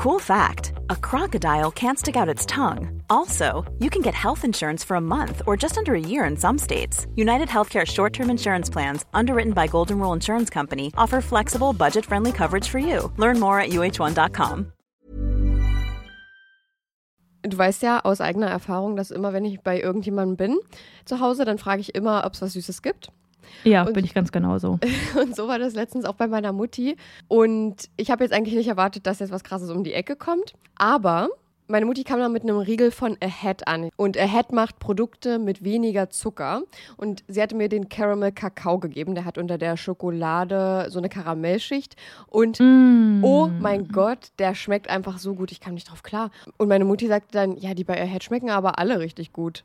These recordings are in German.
Cool fact a crocodile can't stick out its tongue. Also, you can get health insurance for a month or just under a year in some states. United Healthcare short term insurance plans, underwritten by Golden Rule Insurance Company, offer flexible, budget friendly coverage for you. Learn more at uh1.com. Du weißt ja aus eigener Erfahrung, dass immer, wenn ich bei irgendjemandem bin zu Hause, dann frage ich immer, ob es was Süßes gibt. Ja, Und- bin ich ganz genauso. Und so war das letztens auch bei meiner Mutti. Und ich habe jetzt eigentlich nicht erwartet, dass jetzt was Krasses um die Ecke kommt. Aber meine Mutti kam dann mit einem Riegel von Ahead an. Und Ahead macht Produkte mit weniger Zucker. Und sie hatte mir den Caramel Kakao gegeben. Der hat unter der Schokolade so eine Karamellschicht. Und Mm. oh mein Gott, der schmeckt einfach so gut. Ich kam nicht drauf klar. Und meine Mutti sagte dann, ja, die bei Ahead schmecken aber alle richtig gut.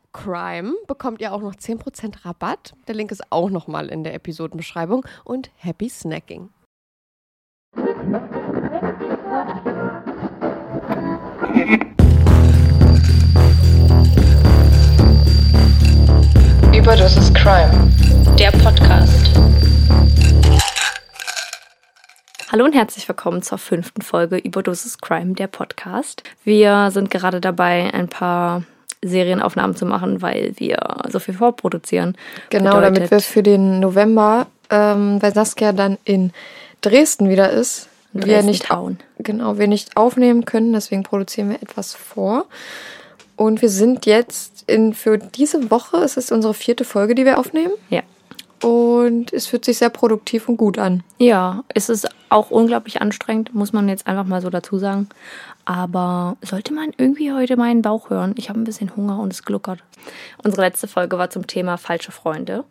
CRIME bekommt ihr auch noch 10% Rabatt. Der Link ist auch nochmal in der Episodenbeschreibung. Und happy snacking. Überdosis Crime, der Podcast. Hallo und herzlich willkommen zur fünften Folge Überdosis Crime, der Podcast. Wir sind gerade dabei, ein paar Serienaufnahmen zu machen, weil wir so viel vorproduzieren. Genau, Bedeutet- damit wir für den November, ähm, weil Saskia dann in Dresden wieder ist, In wir Dresden nicht, Town. genau, wir nicht aufnehmen können, deswegen produzieren wir etwas vor. Und wir sind jetzt in, für diese Woche, es ist unsere vierte Folge, die wir aufnehmen. Ja. Und es fühlt sich sehr produktiv und gut an. Ja, es ist auch unglaublich anstrengend, muss man jetzt einfach mal so dazu sagen. Aber sollte man irgendwie heute meinen Bauch hören? Ich habe ein bisschen Hunger und es gluckert. Unsere letzte Folge war zum Thema falsche Freunde.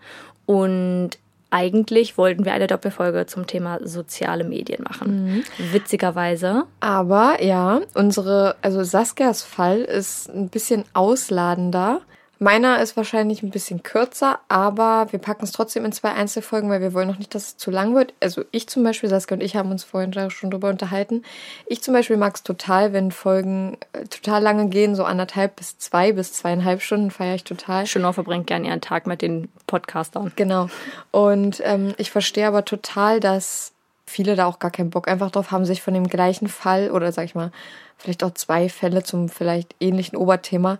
Und eigentlich wollten wir eine Doppelfolge zum Thema soziale Medien machen. Witzigerweise Aber ja, unsere, also Saskias Fall ist ein bisschen ausladender. Meiner ist wahrscheinlich ein bisschen kürzer, aber wir packen es trotzdem in zwei Einzelfolgen, weil wir wollen noch nicht, dass es zu lang wird. Also ich zum Beispiel, Saskia und ich haben uns vorhin schon drüber unterhalten. Ich zum Beispiel mag es total, wenn Folgen äh, total lange gehen, so anderthalb bis zwei bis zweieinhalb Stunden feiere ich total. Schönau verbringt gerne ihren Tag mit den Podcastern. Genau. Und ähm, ich verstehe aber total, dass viele da auch gar keinen Bock einfach drauf haben, sich von dem gleichen Fall oder sag ich mal, vielleicht auch zwei Fälle zum vielleicht ähnlichen Oberthema,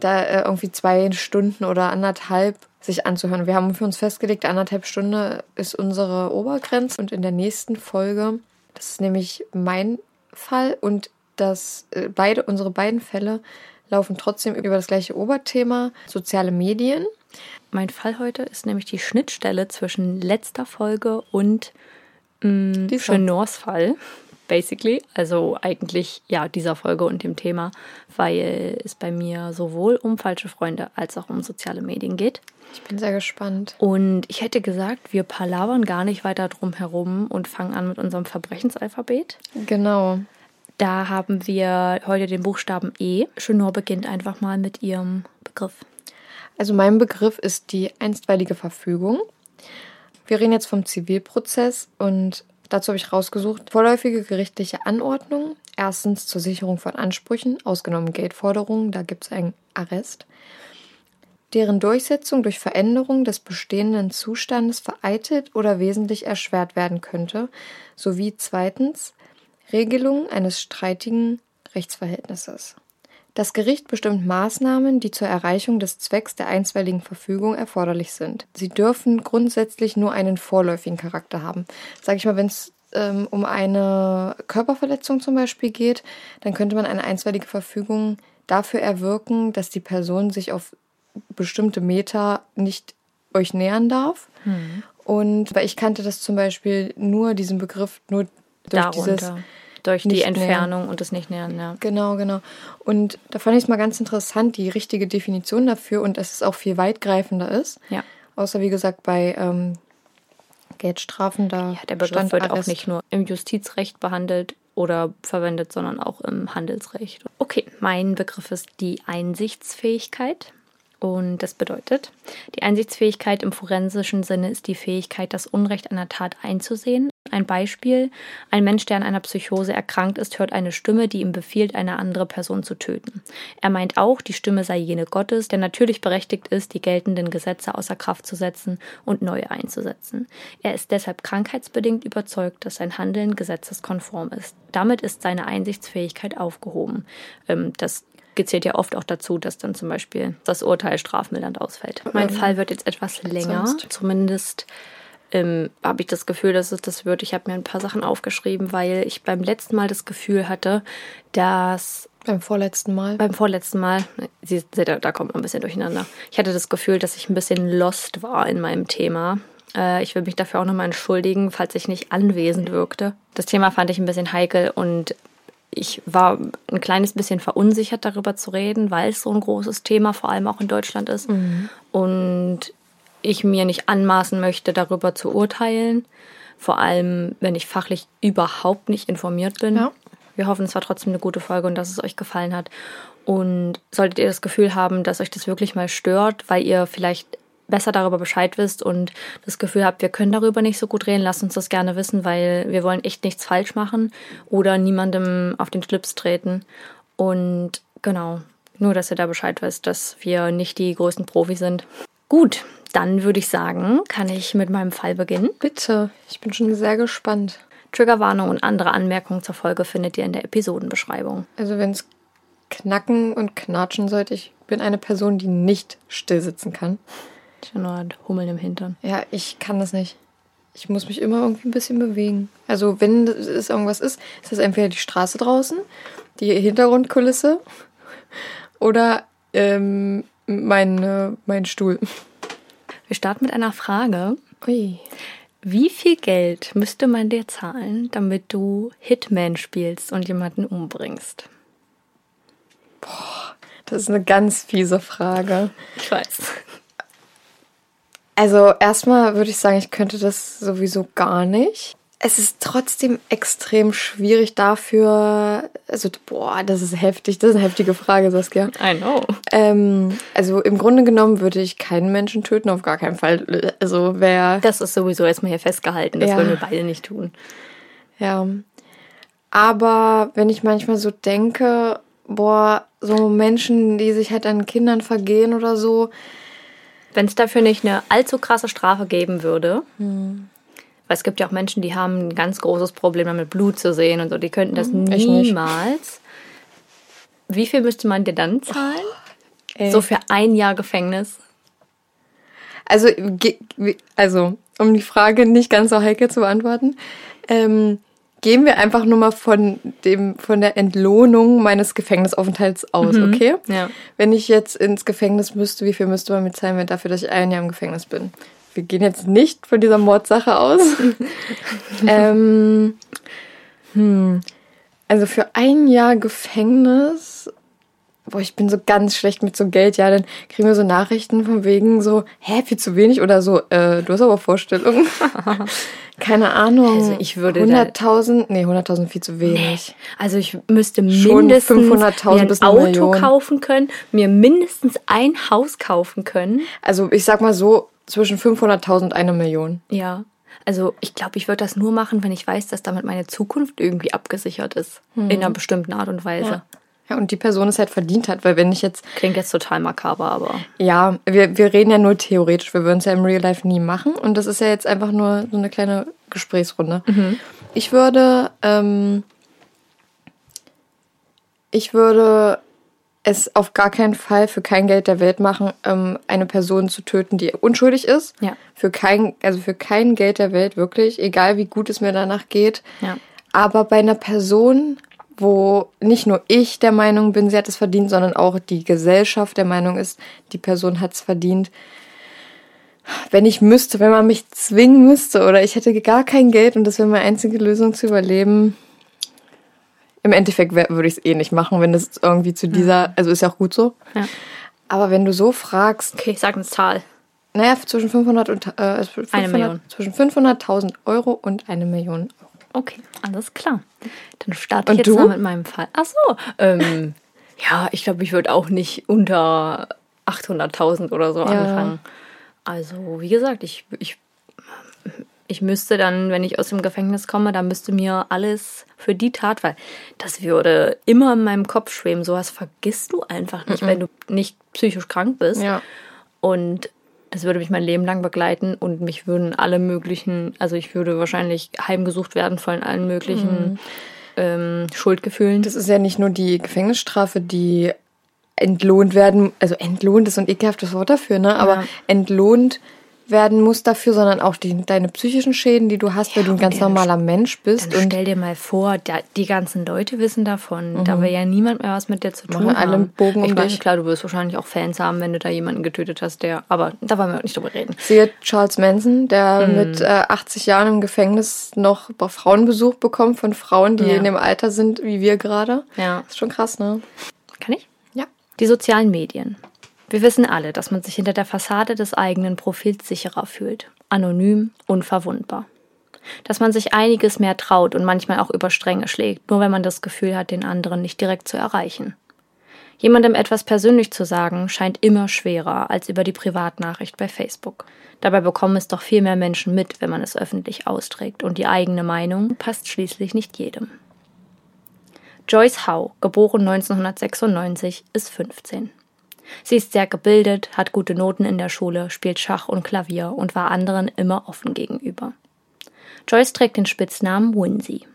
da äh, irgendwie zwei Stunden oder anderthalb sich anzuhören. Wir haben für uns festgelegt, anderthalb Stunden ist unsere Obergrenze und in der nächsten Folge, das ist nämlich mein Fall und das äh, beide unsere beiden Fälle laufen trotzdem über das gleiche Oberthema soziale Medien. Mein Fall heute ist nämlich die Schnittstelle zwischen letzter Folge und mh, Chenors Fall, basically. Also eigentlich ja dieser Folge und dem Thema, weil es bei mir sowohl um falsche Freunde als auch um soziale Medien geht. Ich bin sehr gespannt. Und ich hätte gesagt, wir palavern gar nicht weiter drum herum und fangen an mit unserem Verbrechensalphabet. Genau. Da haben wir heute den Buchstaben E. Chenor beginnt einfach mal mit ihrem Begriff. Also mein Begriff ist die einstweilige Verfügung. Wir reden jetzt vom Zivilprozess und dazu habe ich rausgesucht vorläufige gerichtliche Anordnung. Erstens zur Sicherung von Ansprüchen, ausgenommen Geldforderungen, da gibt es einen Arrest. Deren Durchsetzung durch Veränderung des bestehenden Zustandes vereitelt oder wesentlich erschwert werden könnte, sowie zweitens Regelung eines streitigen Rechtsverhältnisses. Das Gericht bestimmt Maßnahmen, die zur Erreichung des Zwecks der einstweiligen Verfügung erforderlich sind. Sie dürfen grundsätzlich nur einen vorläufigen Charakter haben. Sag ich mal, wenn es ähm, um eine Körperverletzung zum Beispiel geht, dann könnte man eine einstweilige Verfügung dafür erwirken, dass die Person sich auf bestimmte Meter nicht euch nähern darf. Hm. Und weil ich kannte das zum Beispiel nur, diesen Begriff, nur durch Darunter. dieses Durch die Entfernung und das Nicht-Nähern, ja. Genau, genau. Und da fand ich es mal ganz interessant, die richtige Definition dafür und dass es auch viel weitgreifender ist. Ja. Außer wie gesagt bei ähm, Geldstrafen da. Ja, der Begriff wird auch nicht nur im Justizrecht behandelt oder verwendet, sondern auch im Handelsrecht. Okay, mein Begriff ist die Einsichtsfähigkeit. Und das bedeutet, die Einsichtsfähigkeit im forensischen Sinne ist die Fähigkeit, das Unrecht einer Tat einzusehen. Ein Beispiel, ein Mensch, der an einer Psychose erkrankt ist, hört eine Stimme, die ihm befiehlt, eine andere Person zu töten. Er meint auch, die Stimme sei jene Gottes, der natürlich berechtigt ist, die geltenden Gesetze außer Kraft zu setzen und neue einzusetzen. Er ist deshalb krankheitsbedingt überzeugt, dass sein Handeln gesetzeskonform ist. Damit ist seine Einsichtsfähigkeit aufgehoben. Ähm, das gezählt ja oft auch dazu, dass dann zum Beispiel das Urteil strafmildernd ausfällt. Mein Fall wird jetzt etwas länger. sonst? Zumindest ähm, habe ich das Gefühl, dass es das wird. Ich habe mir ein paar Sachen aufgeschrieben, weil ich beim letzten Mal das Gefühl hatte, dass Beim vorletzten Mal. beim vorletzten Mal, Sie, ihr, da kommt man ein bisschen durcheinander. Ich hatte das Gefühl, dass ich ein bisschen lost war in meinem Thema. Äh, ich will mich dafür auch nochmal entschuldigen, falls ich nicht anwesend wirkte. Das Thema fand ich ein bisschen heikel und ich war ein kleines bisschen verunsichert darüber zu reden, weil es so ein großes Thema vor allem auch in Deutschland ist. Und ich mir nicht anmaßen möchte, darüber zu urteilen. Vor allem, wenn ich fachlich überhaupt nicht informiert bin. Ja. Wir hoffen, es war trotzdem eine gute Folge und dass es euch gefallen hat. Und solltet ihr das Gefühl haben, dass euch das wirklich mal stört, weil ihr vielleicht besser darüber Bescheid wisst und das Gefühl habt, wir können darüber nicht so gut reden, lasst uns das gerne wissen, weil wir wollen echt nichts falsch machen oder niemandem auf den Schlips treten. Und genau, nur dass ihr da Bescheid wisst, dass wir nicht die größten Profis sind. Gut, dann würde ich sagen, kann ich mit meinem Fall beginnen. Bitte, ich bin schon sehr gespannt. Triggerwarnung und andere Anmerkungen zur Folge findet ihr in der Episodenbeschreibung. Also wenn es knacken und knatschen sollte, ich bin eine Person, die nicht still sitzen kann. Ich habe nur ein Hummeln im Hintern. Ja, ich kann das nicht. Ich muss mich immer irgendwie ein bisschen bewegen. Also wenn es irgendwas ist, ist das entweder die Straße draußen, die Hintergrundkulisse oder ähm, mein, äh, mein Stuhl. Wir starten mit einer Frage. Ui. Wie viel Geld müsste man dir zahlen, damit du Hitman spielst und jemanden umbringst? Das ist eine ganz fiese Frage. Ich weiß. Also erstmal würde ich sagen, ich könnte das sowieso gar nicht. Es ist trotzdem extrem schwierig dafür. Also, boah, das ist heftig. Das ist eine heftige Frage, Saskia. I know. Ähm, also im Grunde genommen würde ich keinen Menschen töten, auf gar keinen Fall. Also wer. Das ist sowieso erstmal hier festgehalten. Das Ja. würden wir beide nicht tun. Ja. Aber wenn ich manchmal so denke, boah, so Menschen, die sich halt an Kindern vergehen oder so, Wenn es dafür nicht eine allzu krasse Strafe geben würde, Weil es gibt ja auch Menschen, die haben ein ganz großes Problem damit, Blut zu sehen und so. Die könnten das Mhm, nicht. niemals. Wie viel müsste man dir dann zahlen? Ey. so für ein Jahr Gefängnis. Also, also, um die Frage nicht ganz so heikel zu beantworten, ähm, gehen wir einfach nur mal von dem, von der Entlohnung meines Gefängnisaufenthalts aus, okay? Ja. Wenn ich jetzt ins Gefängnis müsste, wie viel müsste man mir zahlen, wenn dafür, dass ich ein Jahr im Gefängnis bin? Wir gehen jetzt nicht von dieser Mordsache aus. ähm, hm, also für ein Jahr Gefängnis, boah, ich bin so ganz schlecht mit so Geld, ja, dann kriegen wir so Nachrichten von wegen so, hä, viel zu wenig oder so, äh, du hast aber Vorstellungen. Keine Ahnung. Also ich würde da- 100.000, nee, 100.000 viel zu wenig. Also ich müsste mindestens 500.000 mir ein Auto Million. kaufen können, mir mindestens ein Haus kaufen können. Also ich sag mal so, zwischen 500.000 und eine Million. Ja. Also ich glaube, ich würde das nur machen, wenn ich weiß, dass damit meine Zukunft irgendwie abgesichert ist. In einer bestimmten Art und Weise. Ja. Ja, und die Person es halt verdient hat, weil wenn ich jetzt, Klingt jetzt total makaber, aber ja, wir, wir reden ja nur theoretisch, wir würden es ja im Real Life nie machen und das ist ja jetzt einfach nur so eine kleine Gesprächsrunde. Ich würde, ähm, ich würde es auf gar keinen Fall für kein Geld der Welt machen, ähm, eine Person zu töten, die unschuldig ist. Ja. Für kein, also für kein Geld der Welt wirklich, egal wie gut es mir danach geht. Ja. Aber bei einer Person, wo nicht nur ich der Meinung bin, sie hat es verdient, sondern auch die Gesellschaft der Meinung ist, die Person hat es verdient. Wenn ich müsste, wenn man mich zwingen müsste oder ich hätte gar kein Geld und das wäre meine einzige Lösung zu überleben, im Endeffekt würde ich es eh nicht machen, wenn es irgendwie zu dieser, also ist ja auch gut so. Ja. Aber wenn du so fragst, okay, ich sag eine Zahl. naja, zwischen 500 und äh, 500, Million. zwischen 500.000 Euro und eine Million Euro. Okay, alles klar. Dann starte Und ich jetzt du? mal mit meinem Fall. Ach so, ähm, ja, ich glaube, ich würde auch nicht unter 800.000 oder so anfangen. Also, wie gesagt, ich, ich, ich müsste dann, wenn ich aus dem Gefängnis komme, dann müsste mir alles für die Tat, weil das würde immer in meinem Kopf schweben. Sowas vergisst du einfach nicht, wenn du nicht psychisch krank bist. Ja. Und das würde mich mein Leben lang begleiten und mich würden alle möglichen, also ich würde wahrscheinlich heimgesucht werden von allen möglichen ähm, Schuldgefühlen. Das ist ja nicht nur die Gefängnisstrafe, die entlohnt werden, also entlohnt ist so ein ekelhaftes Wort dafür, ne? Aber Ja. entlohnt werden muss dafür, sondern auch die, deine psychischen Schäden, die du hast, weil du ein ganz normaler Mensch bist Dann und stell dir mal vor, da, die ganzen Leute wissen davon. Da will ja niemand mehr was mit dir zu tun Machen alle haben. Bogen um ich meine, dich. klar, du wirst wahrscheinlich auch Fans haben, wenn du da jemanden getötet hast, der. Aber da wollen wir nicht drüber reden. sehe Charles Manson, der Mhm. mit äh, 80 Jahren im Gefängnis noch Frauenbesuch bekommt von Frauen, die Ja. in dem Alter sind wie wir gerade. Ja. ist schon krass, ne? Kann ich? Ja. Die sozialen Medien. Wir wissen alle, dass man sich hinter der Fassade des eigenen Profils sicherer fühlt. Anonym, unverwundbar. Dass man sich einiges mehr traut und manchmal auch über Stränge schlägt, nur wenn man das Gefühl hat, den anderen nicht direkt zu erreichen. Jemandem etwas persönlich zu sagen, scheint immer schwerer als über die Privatnachricht bei Facebook. Dabei bekommen es doch viel mehr Menschen mit, wenn man es öffentlich austrägt, und die eigene Meinung passt schließlich nicht jedem. Joyce Howe, geboren 1996, ist 15. Sie ist sehr gebildet, hat gute Noten in der Schule, spielt Schach und Klavier und war anderen immer offen gegenüber. Joyce trägt den Spitznamen Winsy.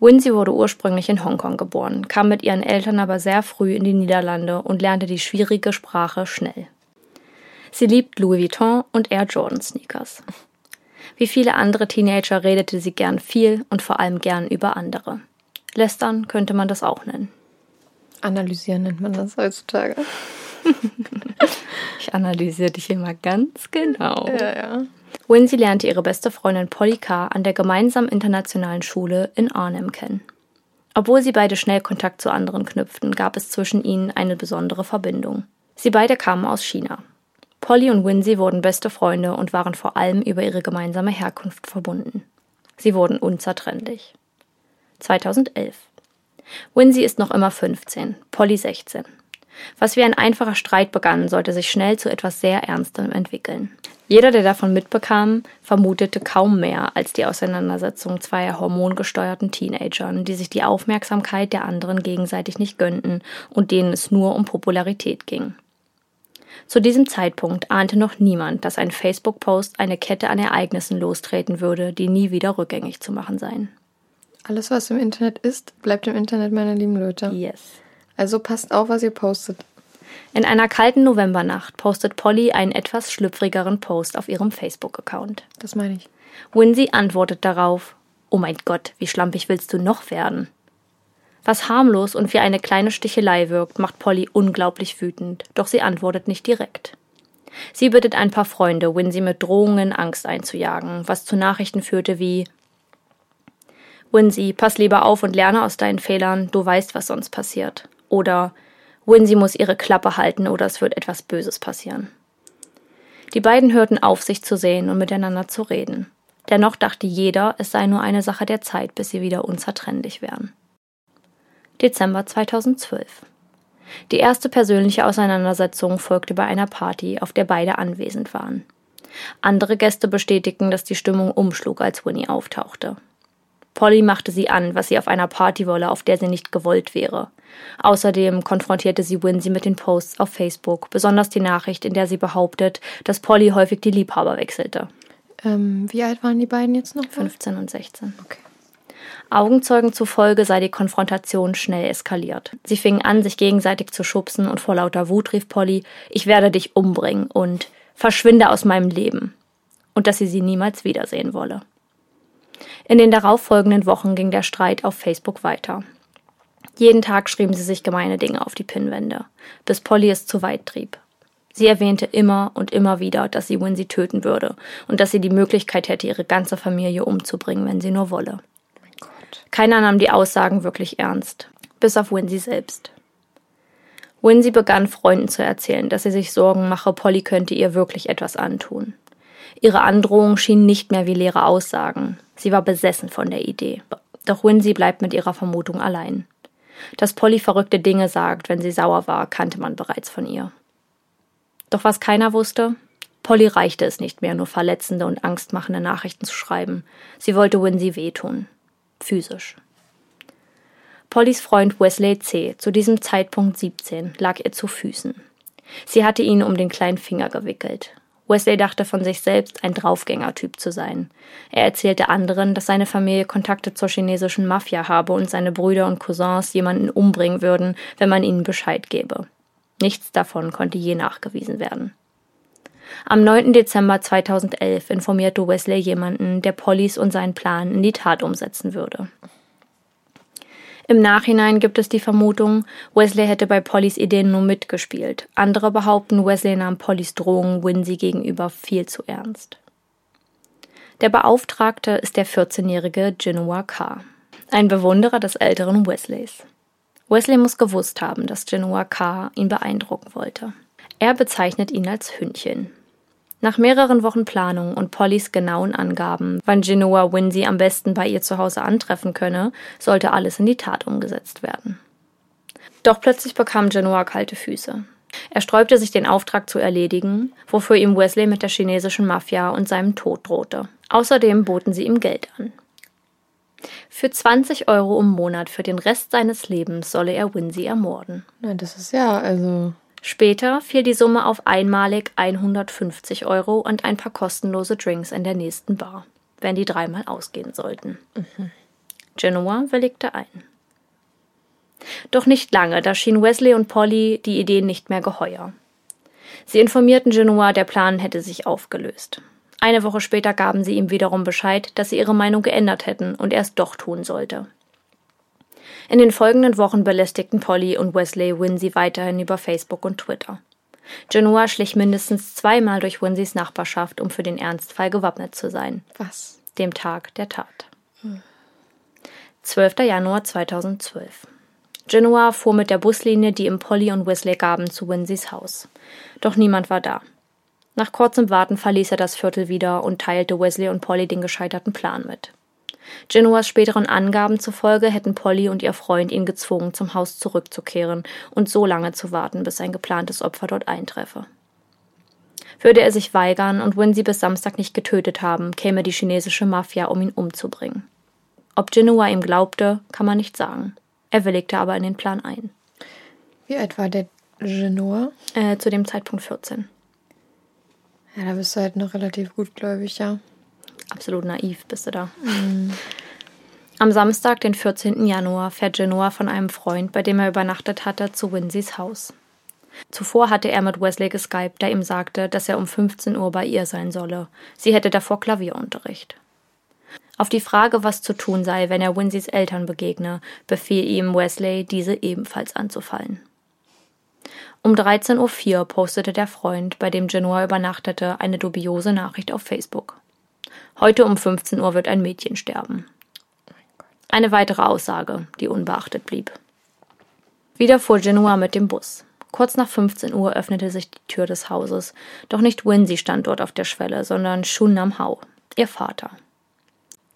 Winsy wurde ursprünglich in Hongkong geboren, kam mit ihren Eltern aber sehr früh in die Niederlande und lernte die schwierige Sprache schnell. Sie liebt Louis Vuitton und Air Jordan Sneakers. Wie viele andere Teenager redete sie gern viel und vor allem gern über andere. Lästern könnte man das auch nennen. Analysieren nennt man das heutzutage. Ich analysiere dich immer ganz genau. Ja, ja. Winsy lernte ihre beste Freundin Polly Carr an der gemeinsamen internationalen Schule in Arnhem kennen. Obwohl sie beide schnell Kontakt zu anderen knüpften, gab es zwischen ihnen eine besondere Verbindung. Sie beide kamen aus China. Polly und Winsy wurden beste Freunde und waren vor allem über ihre gemeinsame Herkunft verbunden. Sie wurden unzertrennlich. 2011. Winsy ist noch immer 15, Polly 16. Was wie ein einfacher Streit begann, sollte sich schnell zu etwas sehr Ernstem entwickeln. Jeder, der davon mitbekam, vermutete kaum mehr als die Auseinandersetzung zweier hormongesteuerten Teenagern, die sich die Aufmerksamkeit der anderen gegenseitig nicht gönnten und denen es nur um Popularität ging. Zu diesem Zeitpunkt ahnte noch niemand, dass ein Facebook-Post eine Kette an Ereignissen lostreten würde, die nie wieder rückgängig zu machen seien. Alles, was im Internet ist, bleibt im Internet, meine lieben Leute. Yes. Also passt auf, was ihr postet. In einer kalten Novembernacht postet Polly einen etwas schlüpfrigeren Post auf ihrem Facebook-Account. Das meine ich. Winsey antwortet darauf: Oh mein Gott, wie schlampig willst du noch werden? Was harmlos und wie eine kleine Stichelei wirkt, macht Polly unglaublich wütend, doch sie antwortet nicht direkt. Sie bittet ein paar Freunde, Winsey mit Drohungen Angst einzujagen, was zu Nachrichten führte wie Winsey, pass lieber auf und lerne aus deinen Fehlern, du weißt, was sonst passiert. Oder Winsey muss ihre Klappe halten oder es wird etwas Böses passieren. Die beiden hörten auf, sich zu sehen und miteinander zu reden. Dennoch dachte jeder, es sei nur eine Sache der Zeit, bis sie wieder unzertrennlich wären. Dezember 2012. Die erste persönliche Auseinandersetzung folgte bei einer Party, auf der beide anwesend waren. Andere Gäste bestätigten, dass die Stimmung umschlug, als Winnie auftauchte. Polly machte sie an, was sie auf einer Party wolle, auf der sie nicht gewollt wäre. Außerdem konfrontierte sie Winsey mit den Posts auf Facebook, besonders die Nachricht, in der sie behauptet, dass Polly häufig die Liebhaber wechselte. Ähm, wie alt waren die beiden jetzt noch? 15 und 16. Okay. Augenzeugen zufolge sei die Konfrontation schnell eskaliert. Sie fingen an, sich gegenseitig zu schubsen und vor lauter Wut rief Polly, ich werde dich umbringen und verschwinde aus meinem Leben. Und dass sie sie niemals wiedersehen wolle. In den darauffolgenden Wochen ging der Streit auf Facebook weiter. Jeden Tag schrieben sie sich gemeine Dinge auf die Pinnwände, bis Polly es zu weit trieb. Sie erwähnte immer und immer wieder, dass sie Winsey töten würde und dass sie die Möglichkeit hätte, ihre ganze Familie umzubringen, wenn sie nur wolle. Keiner nahm die Aussagen wirklich ernst, bis auf Winsey selbst. Winsey begann Freunden zu erzählen, dass sie sich Sorgen mache, Polly könnte ihr wirklich etwas antun. Ihre Androhungen schienen nicht mehr wie leere Aussagen. Sie war besessen von der Idee. Doch Winsey bleibt mit ihrer Vermutung allein. Dass Polly verrückte Dinge sagt, wenn sie sauer war, kannte man bereits von ihr. Doch was keiner wusste, Polly reichte es nicht mehr, nur verletzende und angstmachende Nachrichten zu schreiben. Sie wollte Winsey wehtun. Physisch. Pollys Freund Wesley C., zu diesem Zeitpunkt 17, lag ihr zu Füßen. Sie hatte ihn um den kleinen Finger gewickelt. Wesley dachte von sich selbst, ein Draufgängertyp zu sein. Er erzählte anderen, dass seine Familie Kontakte zur chinesischen Mafia habe und seine Brüder und Cousins jemanden umbringen würden, wenn man ihnen Bescheid gebe. Nichts davon konnte je nachgewiesen werden. Am 9. Dezember 2011 informierte Wesley jemanden, der Pollys und seinen Plan in die Tat umsetzen würde. Im Nachhinein gibt es die Vermutung, Wesley hätte bei Pollys Ideen nur mitgespielt. Andere behaupten, Wesley nahm Pollys Drohungen Winsey gegenüber viel zu ernst. Der Beauftragte ist der 14-jährige Genoa K., ein Bewunderer des älteren Wesleys. Wesley muss gewusst haben, dass Genoa K. ihn beeindrucken wollte. Er bezeichnet ihn als Hündchen. Nach mehreren Wochen Planung und Pollys genauen Angaben, wann Genoa Winsey am besten bei ihr zu Hause antreffen könne, sollte alles in die Tat umgesetzt werden. Doch plötzlich bekam Genoa kalte Füße. Er sträubte sich, den Auftrag zu erledigen, wofür ihm Wesley mit der chinesischen Mafia und seinem Tod drohte. Außerdem boten sie ihm Geld an. Für 20 Euro im Monat für den Rest seines Lebens solle er Winsey ermorden. Na, das ist ja, also. Später fiel die Summe auf einmalig 150 Euro und ein paar kostenlose Drinks in der nächsten Bar, wenn die dreimal ausgehen sollten. Mhm. Genoa willigte ein. Doch nicht lange, da schien Wesley und Polly die Idee nicht mehr geheuer. Sie informierten Genoa, der Plan hätte sich aufgelöst. Eine Woche später gaben sie ihm wiederum Bescheid, dass sie ihre Meinung geändert hätten und er es doch tun sollte. In den folgenden Wochen belästigten Polly und Wesley Winsey weiterhin über Facebook und Twitter. Genoa schlich mindestens zweimal durch Winseys Nachbarschaft, um für den Ernstfall gewappnet zu sein. Was? Dem Tag der Tat. 12. Januar 2012. Genoa fuhr mit der Buslinie, die ihm Polly und Wesley gaben, zu Winseys Haus. Doch niemand war da. Nach kurzem Warten verließ er das Viertel wieder und teilte Wesley und Polly den gescheiterten Plan mit. Genoas späteren Angaben zufolge hätten Polly und ihr Freund ihn gezwungen, zum Haus zurückzukehren und so lange zu warten, bis sein geplantes Opfer dort eintreffe. Würde er sich weigern und Winsey bis Samstag nicht getötet haben, käme die chinesische Mafia, um ihn umzubringen. Ob Genoa ihm glaubte, kann man nicht sagen. Er willigte aber in den Plan ein. Wie alt war der Genoa? Äh, zu dem Zeitpunkt 14. Ja, da bist du halt noch relativ gutgläubig, ja. Absolut naiv bist du da. Am Samstag, den 14. Januar, fährt Genoa von einem Freund, bei dem er übernachtet hatte, zu Winseys Haus. Zuvor hatte er mit Wesley geskypt, der ihm sagte, dass er um 15 Uhr bei ihr sein solle. Sie hätte davor Klavierunterricht. Auf die Frage, was zu tun sei, wenn er Winseys Eltern begegne, befiel ihm Wesley, diese ebenfalls anzufallen. Um 13.04 Uhr postete der Freund, bei dem Genoa übernachtete, eine dubiose Nachricht auf Facebook. Heute um 15 Uhr wird ein Mädchen sterben. Eine weitere Aussage, die unbeachtet blieb. Wieder fuhr Genoa mit dem Bus. Kurz nach 15 Uhr öffnete sich die Tür des Hauses, doch nicht Winsey stand dort auf der Schwelle, sondern Shun Nam Hao, ihr Vater.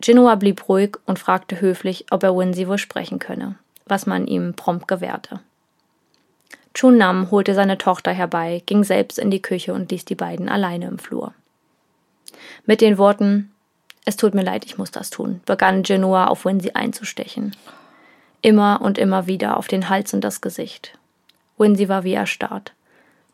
Genoa blieb ruhig und fragte höflich, ob er Winsey wohl sprechen könne, was man ihm prompt gewährte. Chun Nam holte seine Tochter herbei, ging selbst in die Küche und ließ die beiden alleine im Flur. Mit den Worten Es tut mir leid, ich muss das tun, begann Genoa auf Winsey einzustechen. Immer und immer wieder auf den Hals und das Gesicht. Winsey war wie erstarrt.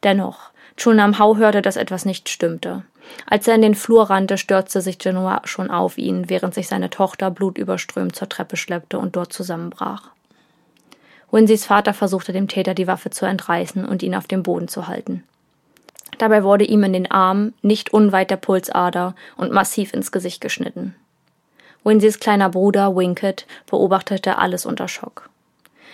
Dennoch, Chunam Hao hörte, dass etwas nicht stimmte. Als er in den Flur rannte, stürzte sich Genoa schon auf ihn, während sich seine Tochter blutüberströmt zur Treppe schleppte und dort zusammenbrach. Winseys Vater versuchte dem Täter die Waffe zu entreißen und ihn auf dem Boden zu halten. Dabei wurde ihm in den Arm, nicht unweit der Pulsader und massiv ins Gesicht geschnitten. Winseys kleiner Bruder, Winkett, beobachtete alles unter Schock.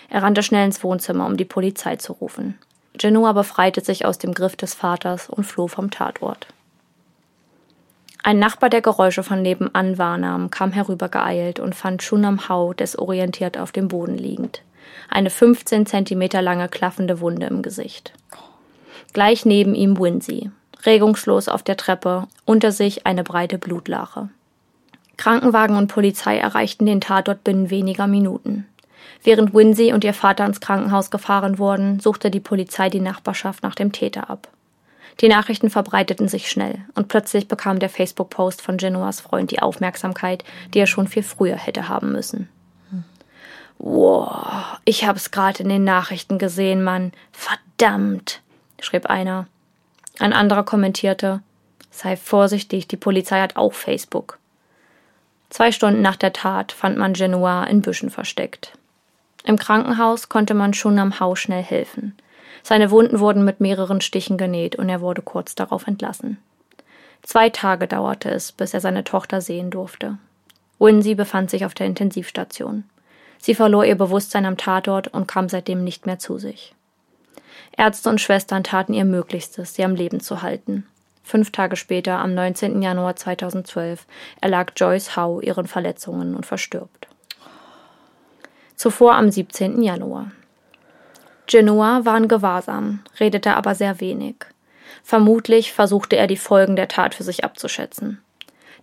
Er rannte schnell ins Wohnzimmer, um die Polizei zu rufen. Genoa befreite sich aus dem Griff des Vaters und floh vom Tatort. Ein Nachbar, der Geräusche von nebenan wahrnahm, kam herübergeeilt und fand Shunam Hao desorientiert auf dem Boden liegend. Eine 15 Zentimeter lange klaffende Wunde im Gesicht. Gleich neben ihm Winsey, regungslos auf der Treppe, unter sich eine breite Blutlache. Krankenwagen und Polizei erreichten den Tatort binnen weniger Minuten. Während Winsey und ihr Vater ins Krankenhaus gefahren wurden, suchte die Polizei die Nachbarschaft nach dem Täter ab. Die Nachrichten verbreiteten sich schnell und plötzlich bekam der Facebook-Post von Genoas Freund die Aufmerksamkeit, die er schon viel früher hätte haben müssen. Wow, ich hab's gerade in den Nachrichten gesehen, Mann. Verdammt, schrieb einer. Ein anderer kommentierte, sei vorsichtig, die Polizei hat auch Facebook. Zwei Stunden nach der Tat fand man Genoa in Büschen versteckt. Im Krankenhaus konnte man schon am Haus schnell helfen. Seine Wunden wurden mit mehreren Stichen genäht und er wurde kurz darauf entlassen. Zwei Tage dauerte es, bis er seine Tochter sehen durfte. Winsey befand sich auf der Intensivstation. Sie verlor ihr Bewusstsein am Tatort und kam seitdem nicht mehr zu sich. Ärzte und Schwestern taten ihr Möglichstes, sie am Leben zu halten. Fünf Tage später, am 19. Januar 2012, erlag Joyce Howe ihren Verletzungen und verstirbt zuvor am 17. Januar. Genoa war in Gewahrsam, redete aber sehr wenig. Vermutlich versuchte er die Folgen der Tat für sich abzuschätzen.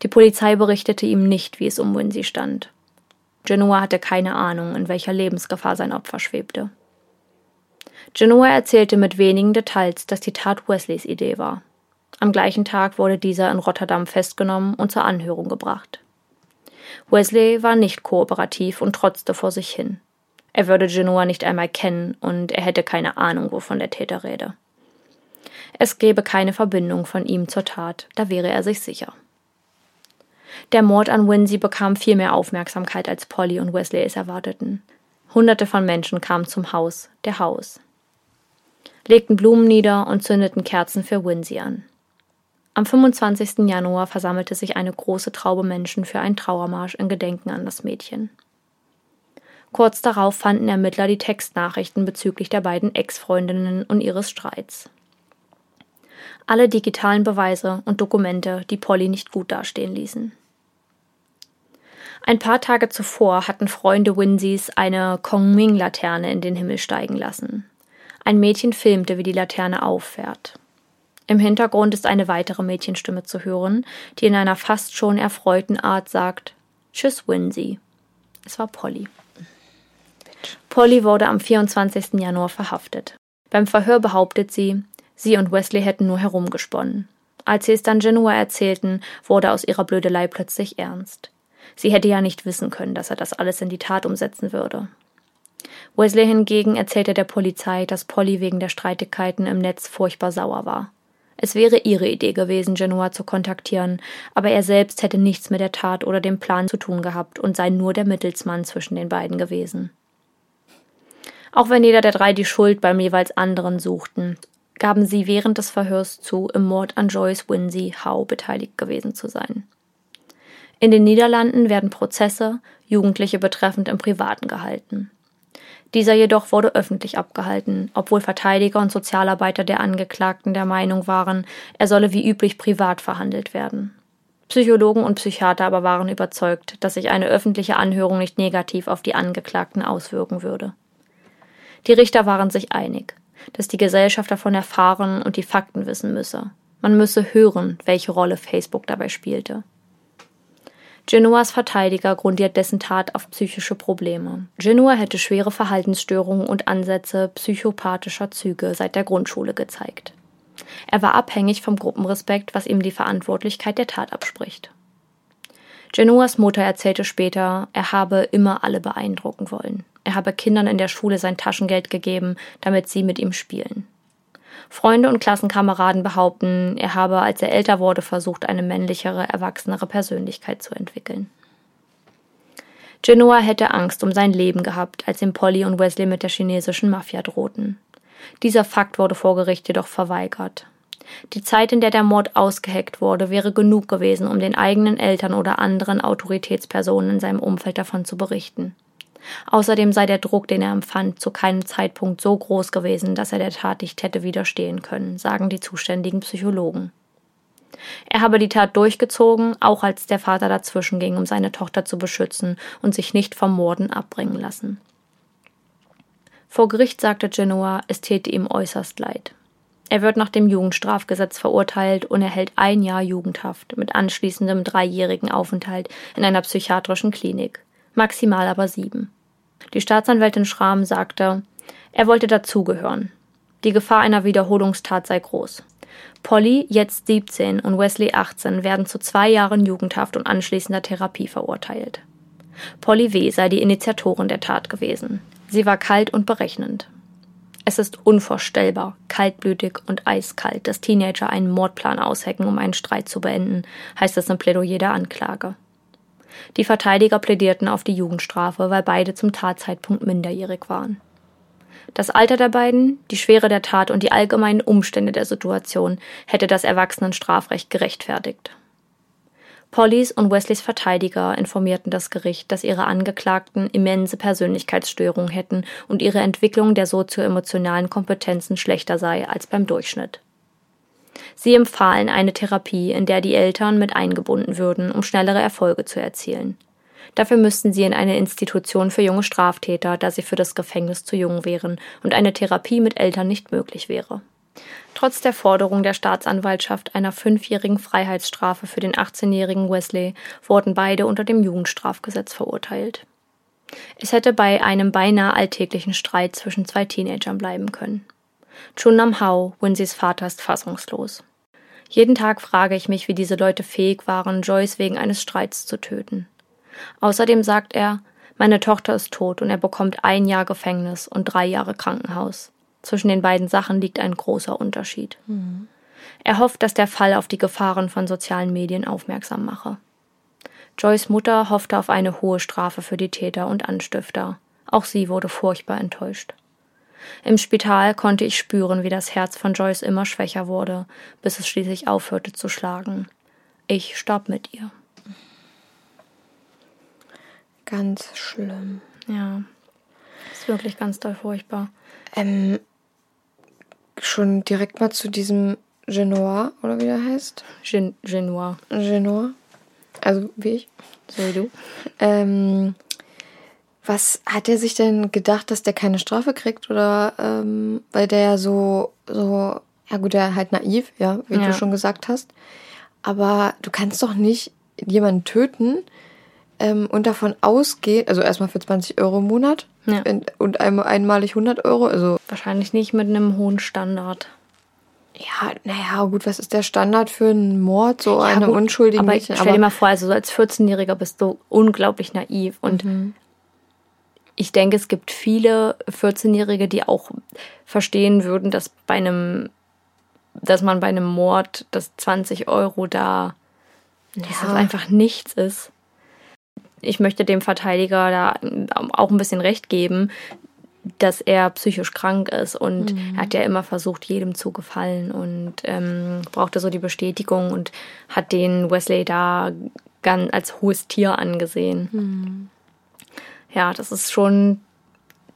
Die Polizei berichtete ihm nicht, wie es um Winsey stand. Genoa hatte keine Ahnung, in welcher Lebensgefahr sein Opfer schwebte. Genoa erzählte mit wenigen Details, dass die Tat Wesleys Idee war. Am gleichen Tag wurde dieser in Rotterdam festgenommen und zur Anhörung gebracht. Wesley war nicht kooperativ und trotzte vor sich hin. Er würde Genoa nicht einmal kennen und er hätte keine Ahnung, wovon der Täter rede. Es gäbe keine Verbindung von ihm zur Tat, da wäre er sich sicher. Der Mord an Winsey bekam viel mehr Aufmerksamkeit, als Polly und Wesley es erwarteten. Hunderte von Menschen kamen zum Haus, der Haus, legten Blumen nieder und zündeten Kerzen für Winsey an. Am 25. Januar versammelte sich eine große Traube Menschen für einen Trauermarsch in Gedenken an das Mädchen. Kurz darauf fanden Ermittler die Textnachrichten bezüglich der beiden Ex-Freundinnen und ihres Streits. Alle digitalen Beweise und Dokumente, die Polly nicht gut dastehen ließen. Ein paar Tage zuvor hatten Freunde Winseys eine Kongming-Laterne in den Himmel steigen lassen. Ein Mädchen filmte, wie die Laterne auffährt. Im Hintergrund ist eine weitere Mädchenstimme zu hören, die in einer fast schon erfreuten Art sagt: Tschüss, Winsey. Es war Polly. Polly wurde am 24. Januar verhaftet. Beim Verhör behauptet sie, sie und Wesley hätten nur herumgesponnen. Als sie es dann Genoa erzählten, wurde aus ihrer Blödelei plötzlich ernst. Sie hätte ja nicht wissen können, dass er das alles in die Tat umsetzen würde. Wesley hingegen erzählte der Polizei, dass Polly wegen der Streitigkeiten im Netz furchtbar sauer war. Es wäre ihre Idee gewesen, Genoa zu kontaktieren, aber er selbst hätte nichts mit der Tat oder dem Plan zu tun gehabt und sei nur der Mittelsmann zwischen den beiden gewesen. Auch wenn jeder der drei die Schuld beim jeweils anderen suchten, gaben sie während des Verhörs zu, im Mord an Joyce Winsey Howe beteiligt gewesen zu sein. In den Niederlanden werden Prozesse, Jugendliche betreffend im Privaten gehalten. Dieser jedoch wurde öffentlich abgehalten, obwohl Verteidiger und Sozialarbeiter der Angeklagten der Meinung waren, er solle wie üblich privat verhandelt werden. Psychologen und Psychiater aber waren überzeugt, dass sich eine öffentliche Anhörung nicht negativ auf die Angeklagten auswirken würde. Die Richter waren sich einig, dass die Gesellschaft davon erfahren und die Fakten wissen müsse. Man müsse hören, welche Rolle Facebook dabei spielte. Genoas Verteidiger grundiert dessen Tat auf psychische Probleme. Genoa hätte schwere Verhaltensstörungen und Ansätze psychopathischer Züge seit der Grundschule gezeigt. Er war abhängig vom Gruppenrespekt, was ihm die Verantwortlichkeit der Tat abspricht. Genoas Mutter erzählte später, er habe immer alle beeindrucken wollen. Er habe Kindern in der Schule sein Taschengeld gegeben, damit sie mit ihm spielen. Freunde und Klassenkameraden behaupten, er habe, als er älter wurde, versucht, eine männlichere, erwachsenere Persönlichkeit zu entwickeln. Genoa hätte Angst um sein Leben gehabt, als ihm Polly und Wesley mit der chinesischen Mafia drohten. Dieser Fakt wurde vor Gericht jedoch verweigert. Die Zeit, in der der Mord ausgeheckt wurde, wäre genug gewesen, um den eigenen Eltern oder anderen Autoritätspersonen in seinem Umfeld davon zu berichten. Außerdem sei der Druck, den er empfand, zu keinem Zeitpunkt so groß gewesen, dass er der Tat nicht hätte widerstehen können, sagen die zuständigen Psychologen. Er habe die Tat durchgezogen, auch als der Vater dazwischen ging, um seine Tochter zu beschützen und sich nicht vom Morden abbringen lassen. Vor Gericht sagte Genoa, es täte ihm äußerst leid. Er wird nach dem Jugendstrafgesetz verurteilt und erhält ein Jahr Jugendhaft mit anschließendem dreijährigen Aufenthalt in einer psychiatrischen Klinik maximal aber sieben. Die Staatsanwältin Schramm sagte, er wollte dazugehören. Die Gefahr einer Wiederholungstat sei groß. Polly, jetzt 17, und Wesley 18 werden zu zwei Jahren Jugendhaft und anschließender Therapie verurteilt. Polly W. sei die Initiatorin der Tat gewesen. Sie war kalt und berechnend. Es ist unvorstellbar, kaltblütig und eiskalt, dass Teenager einen Mordplan aushecken, um einen Streit zu beenden, heißt es im Plädoyer der Anklage. Die Verteidiger plädierten auf die Jugendstrafe, weil beide zum Tatzeitpunkt minderjährig waren. Das Alter der beiden, die Schwere der Tat und die allgemeinen Umstände der Situation hätte das Erwachsenenstrafrecht gerechtfertigt. Pollys und Wesleys Verteidiger informierten das Gericht, dass ihre Angeklagten immense Persönlichkeitsstörungen hätten und ihre Entwicklung der sozioemotionalen Kompetenzen schlechter sei als beim Durchschnitt. Sie empfahlen eine Therapie, in der die Eltern mit eingebunden würden, um schnellere Erfolge zu erzielen. Dafür müssten sie in eine Institution für junge Straftäter, da sie für das Gefängnis zu jung wären und eine Therapie mit Eltern nicht möglich wäre. Trotz der Forderung der Staatsanwaltschaft einer fünfjährigen Freiheitsstrafe für den 18-jährigen Wesley wurden beide unter dem Jugendstrafgesetz verurteilt. Es hätte bei einem beinahe alltäglichen Streit zwischen zwei Teenagern bleiben können. Chun-Nam Hao, Winseys Vater, ist fassungslos. Jeden Tag frage ich mich, wie diese Leute fähig waren, Joyce wegen eines Streits zu töten. Außerdem sagt er, meine Tochter ist tot und er bekommt ein Jahr Gefängnis und drei Jahre Krankenhaus. Zwischen den beiden Sachen liegt ein großer Unterschied. Mhm. Er hofft, dass der Fall auf die Gefahren von sozialen Medien aufmerksam mache. Joyce Mutter hoffte auf eine hohe Strafe für die Täter und Anstifter. Auch sie wurde furchtbar enttäuscht. Im Spital konnte ich spüren, wie das Herz von Joyce immer schwächer wurde, bis es schließlich aufhörte zu schlagen. Ich starb mit ihr. Ganz schlimm. Ja. Ist wirklich ganz doll furchtbar. Ähm, schon direkt mal zu diesem Genoa, oder wie der heißt? Gen Genoa. Genoa. Also wie ich. So wie du. Ähm, was hat er sich denn gedacht, dass der keine Strafe kriegt? Oder ähm, weil der ja so, so, ja gut, der halt naiv, ja, wie ja. du schon gesagt hast. Aber du kannst doch nicht jemanden töten ähm, und davon ausgehen, also erstmal für 20 Euro im Monat ja. und einmal, einmalig 100 Euro. Also Wahrscheinlich nicht mit einem hohen Standard. Ja, naja, gut, was ist der Standard für einen Mord, so ja, eine unschuldige aber Mädchen? Stell dir mal vor, also so als 14-Jähriger bist du unglaublich naiv und mhm ich denke, es gibt viele 14-Jährige, die auch verstehen würden, dass bei einem, dass man bei einem Mord das 20 Euro da, dass das einfach nichts ist. Ich möchte dem Verteidiger da auch ein bisschen recht geben, dass er psychisch krank ist und er hat ja immer versucht, jedem zu gefallen und ähm, brauchte so die Bestätigung und hat den Wesley da ganz als hohes Tier angesehen. Ja, das ist schon,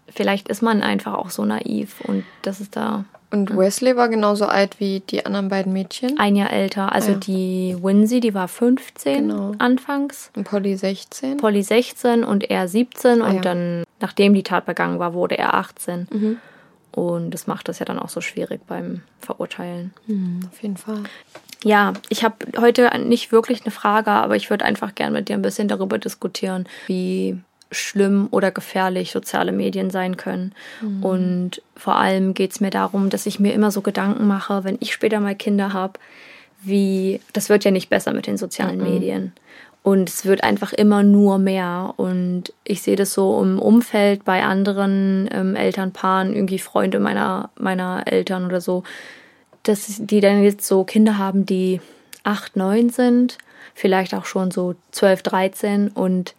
vielleicht ist man einfach auch so naiv und das ist da Und Wesley war genauso alt wie die anderen beiden Mädchen. ein Jahr älter. Also Ja. die Winsey, die war 15 Genau. anfangs, Und Polly 16. Polly 16 und er 17 Ah, und ja. dann, nachdem die Tat begangen war, wurde er 18. Mhm. Und das macht es ja dann auch so schwierig beim Verurteilen. Auf jeden Fall. Ja, ich habe heute nicht wirklich eine Frage, aber ich würde einfach gerne mit dir ein bisschen darüber diskutieren, wie schlimm oder gefährlich soziale Medien sein können. Und vor allem geht es mir darum, dass ich mir immer so Gedanken mache, wenn ich später mal Kinder habe, wie, das wird ja nicht besser mit den sozialen Medien. Und es wird einfach immer nur mehr. Und ich sehe das so im Umfeld bei anderen ähm, Elternpaaren, irgendwie Freunde meiner, meiner Eltern oder so, dass die dann jetzt so Kinder haben, die 8, 9 sind, vielleicht auch schon so 12, 13 und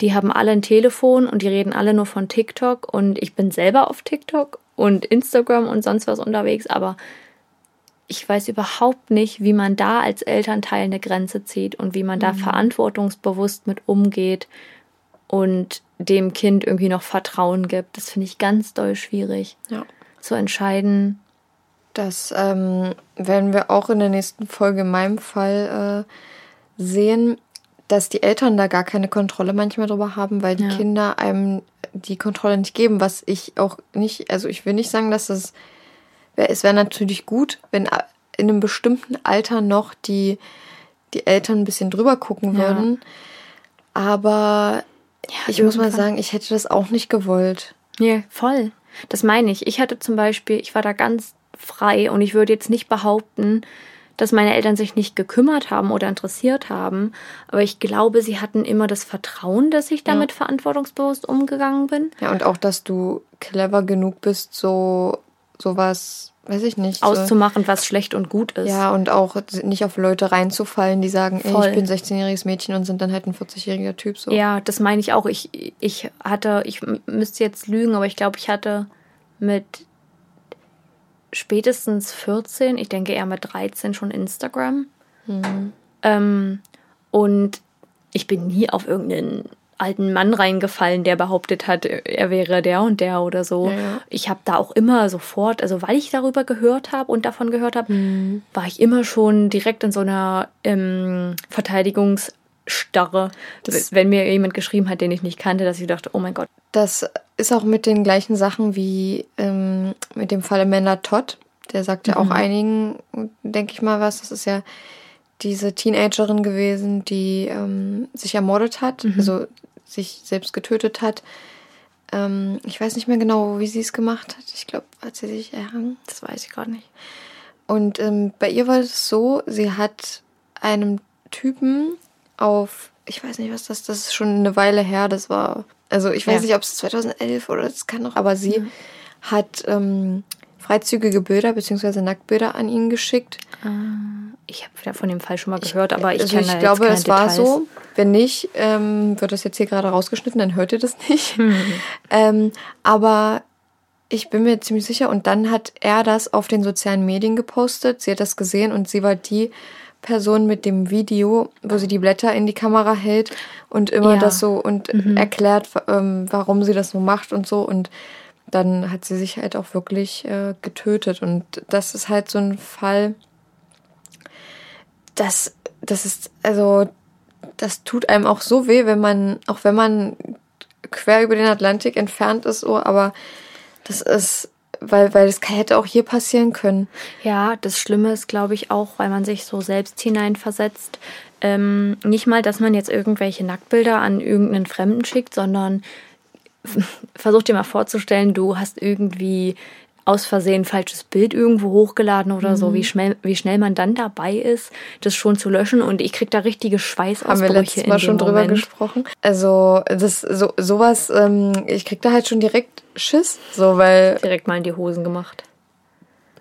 die haben alle ein Telefon und die reden alle nur von TikTok und ich bin selber auf TikTok und Instagram und sonst was unterwegs, aber ich weiß überhaupt nicht, wie man da als Elternteil eine Grenze zieht und wie man da verantwortungsbewusst mit umgeht und dem Kind irgendwie noch Vertrauen gibt. Das finde ich ganz doll schwierig Ja. zu entscheiden. Das ähm, werden wir auch in der nächsten Folge in meinem Fall äh, sehen, dass die Eltern da gar keine Kontrolle manchmal drüber haben, weil die Ja. Kinder einem die Kontrolle nicht geben, was ich auch nicht, also ich will nicht sagen, dass das, es wäre natürlich gut, wenn in einem bestimmten Alter noch die, die Eltern ein bisschen drüber gucken Ja. würden. Aber ich muss mal sagen, ich hätte das auch nicht gewollt. Ja, voll. Das meine ich. Ich hatte zum Beispiel, ich war da ganz frei und ich würde jetzt nicht behaupten, dass meine Eltern sich nicht gekümmert haben oder interessiert haben. Aber ich glaube, sie hatten immer das Vertrauen, dass ich damit verantwortungsbewusst umgegangen bin. Ja, und auch, dass du clever genug bist, so sowas, weiß ich nicht. so, Auszumachen, was schlecht und gut ist. ja, und auch nicht auf Leute reinzufallen, die sagen, ey, ich bin 16-jähriges Mädchen und sind dann halt ein 40-jähriger Typ. So. Ja, das meine ich auch. Ich, ich hatte, ich müsste jetzt lügen, aber ich glaube, ich hatte mit spätestens 14, ich denke eher mit 13 schon Instagram. Ähm, und ich bin nie auf irgendeinen alten Mann reingefallen, der behauptet hat, er wäre der und der oder so. Ja. Ich habe da auch immer sofort, also weil ich darüber gehört habe und davon gehört habe, war ich immer schon direkt in so einer ähm, Verteidigungsstarre, Das- wenn mir jemand geschrieben hat, den ich nicht kannte, dass ich dachte, oh mein Gott, Das ist auch mit den gleichen Sachen wie ähm, mit dem Fall Amanda Todd. Der sagt ja auch einigen, denke ich mal, was. Das ist ja diese Teenagerin gewesen, die ähm, sich ermordet hat, also sich selbst getötet hat. Ähm, ich weiß nicht mehr genau, wie sie es gemacht hat. Ich glaube, hat sie sich erhangen. das weiß ich gerade nicht. Und ähm, bei ihr war es so, sie hat einem Typen auf, ich weiß nicht, was das, das ist schon eine Weile her, das war, also ich weiß Ja. nicht, ob es 2011 oder das kann noch, aber sie hat ähm, freizügige Bilder beziehungsweise Nacktbilder an ihn geschickt. Ich habe ja von dem Fall schon mal gehört, aber ich, also ich da glaube, es keine war Details. so. Wenn nicht, ähm, wird das jetzt hier gerade rausgeschnitten, dann hört ihr das nicht. Hm. ähm, aber ich bin mir ziemlich sicher. Und dann hat er das auf den sozialen Medien gepostet. Sie hat das gesehen und sie war die Person mit dem Video, wo sie die Blätter in die Kamera hält und immer Ja. Mhm. das so und erklärt, ähm, warum sie das so macht und so. Und dann hat sie sich halt auch wirklich äh, getötet. Und das ist halt so ein Fall, das, das ist, also, das tut einem auch so weh, wenn man, auch wenn man quer über den Atlantik entfernt ist, so, aber das ist, weil, weil das hätte auch hier passieren können. Ja, das Schlimme ist, glaube ich, auch, weil man sich so selbst hineinversetzt. Ähm, nicht mal, dass man jetzt irgendwelche Nacktbilder an irgendeinen Fremden schickt, sondern versuch dir mal vorzustellen, du hast irgendwie aus Versehen falsches Bild irgendwo hochgeladen oder so, wie schnell, wie schnell man dann dabei ist, das schon zu löschen. Und ich krieg da richtige Schweißausbrüche Haben wir letztes Mal schon drüber gesprochen. Also das so sowas, ähm, ich krieg da halt schon direkt Schiss, so weil Direkt mal in die Hosen gemacht.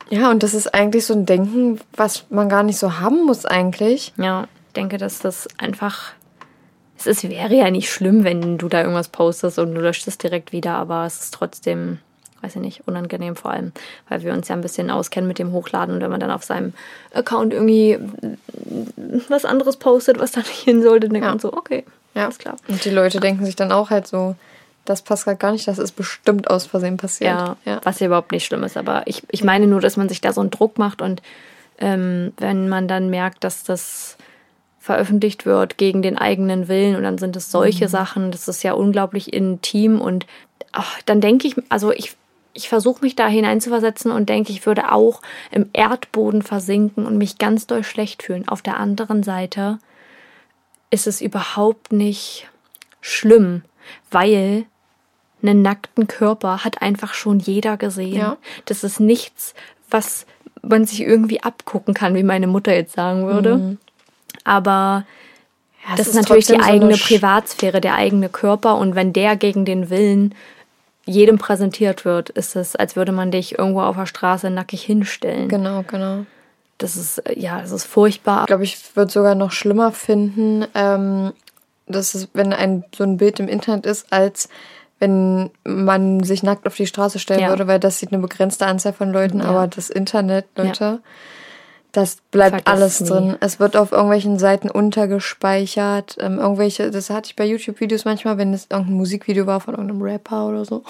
ja und das ist eigentlich so ein Denken, was man gar nicht so haben muss eigentlich. Ja, ich denke, dass das einfach. Es ist, wäre ja nicht schlimm, wenn du da irgendwas postest und du löscht es direkt wieder, aber es ist trotzdem, weiß ich nicht, unangenehm vor allem, weil wir uns ja ein bisschen auskennen mit dem Hochladen und wenn man dann auf seinem Account irgendwie was anderes postet, was da nicht hin sollte, dann denkt Ja. man so, okay, Ja, alles klar. Und die Leute denken sich dann auch halt so, das passt gerade gar nicht, das ist bestimmt aus Versehen passiert. Ja, ja. was ja überhaupt nicht schlimm ist. Aber ich, ich meine nur, dass man sich da so einen Druck macht und ähm, wenn man dann merkt, dass das veröffentlicht wird gegen den eigenen Willen und dann sind es solche Sachen, das ist ja unglaublich intim und ach, dann denke ich, also ich, ich versuche mich da hineinzuversetzen und denke, ich würde auch im Erdboden versinken und mich ganz doll schlecht fühlen. Auf der anderen Seite ist es überhaupt nicht schlimm, weil einen nackten Körper hat einfach schon jeder gesehen. Ja. Das ist nichts, was man sich irgendwie abgucken kann, wie meine Mutter jetzt sagen würde. Aber es das ist, natürlich die so eigene Sch- Privatsphäre, der eigene Körper. Und wenn der gegen den Willen jedem präsentiert wird, ist es, als würde man dich irgendwo auf der Straße nackig hinstellen. Genau, genau. Das ist, äh, ja, das ist furchtbar. Ich glaube, ich würde sogar noch schlimmer finden, ähm, dass es, wenn ein so ein Bild im Internet ist, als wenn man sich nackt auf die Straße stellen Ja. würde, weil das sieht eine begrenzte Anzahl von Leuten, Ja. aber das Internet, Leute, das bleibt Vergiss alles nie. drin. Es wird auf irgendwelchen Seiten untergespeichert, ähm, irgendwelche, das hatte ich bei YouTube-Videos manchmal, wenn es irgendein Musikvideo war von irgendeinem Rapper oder so.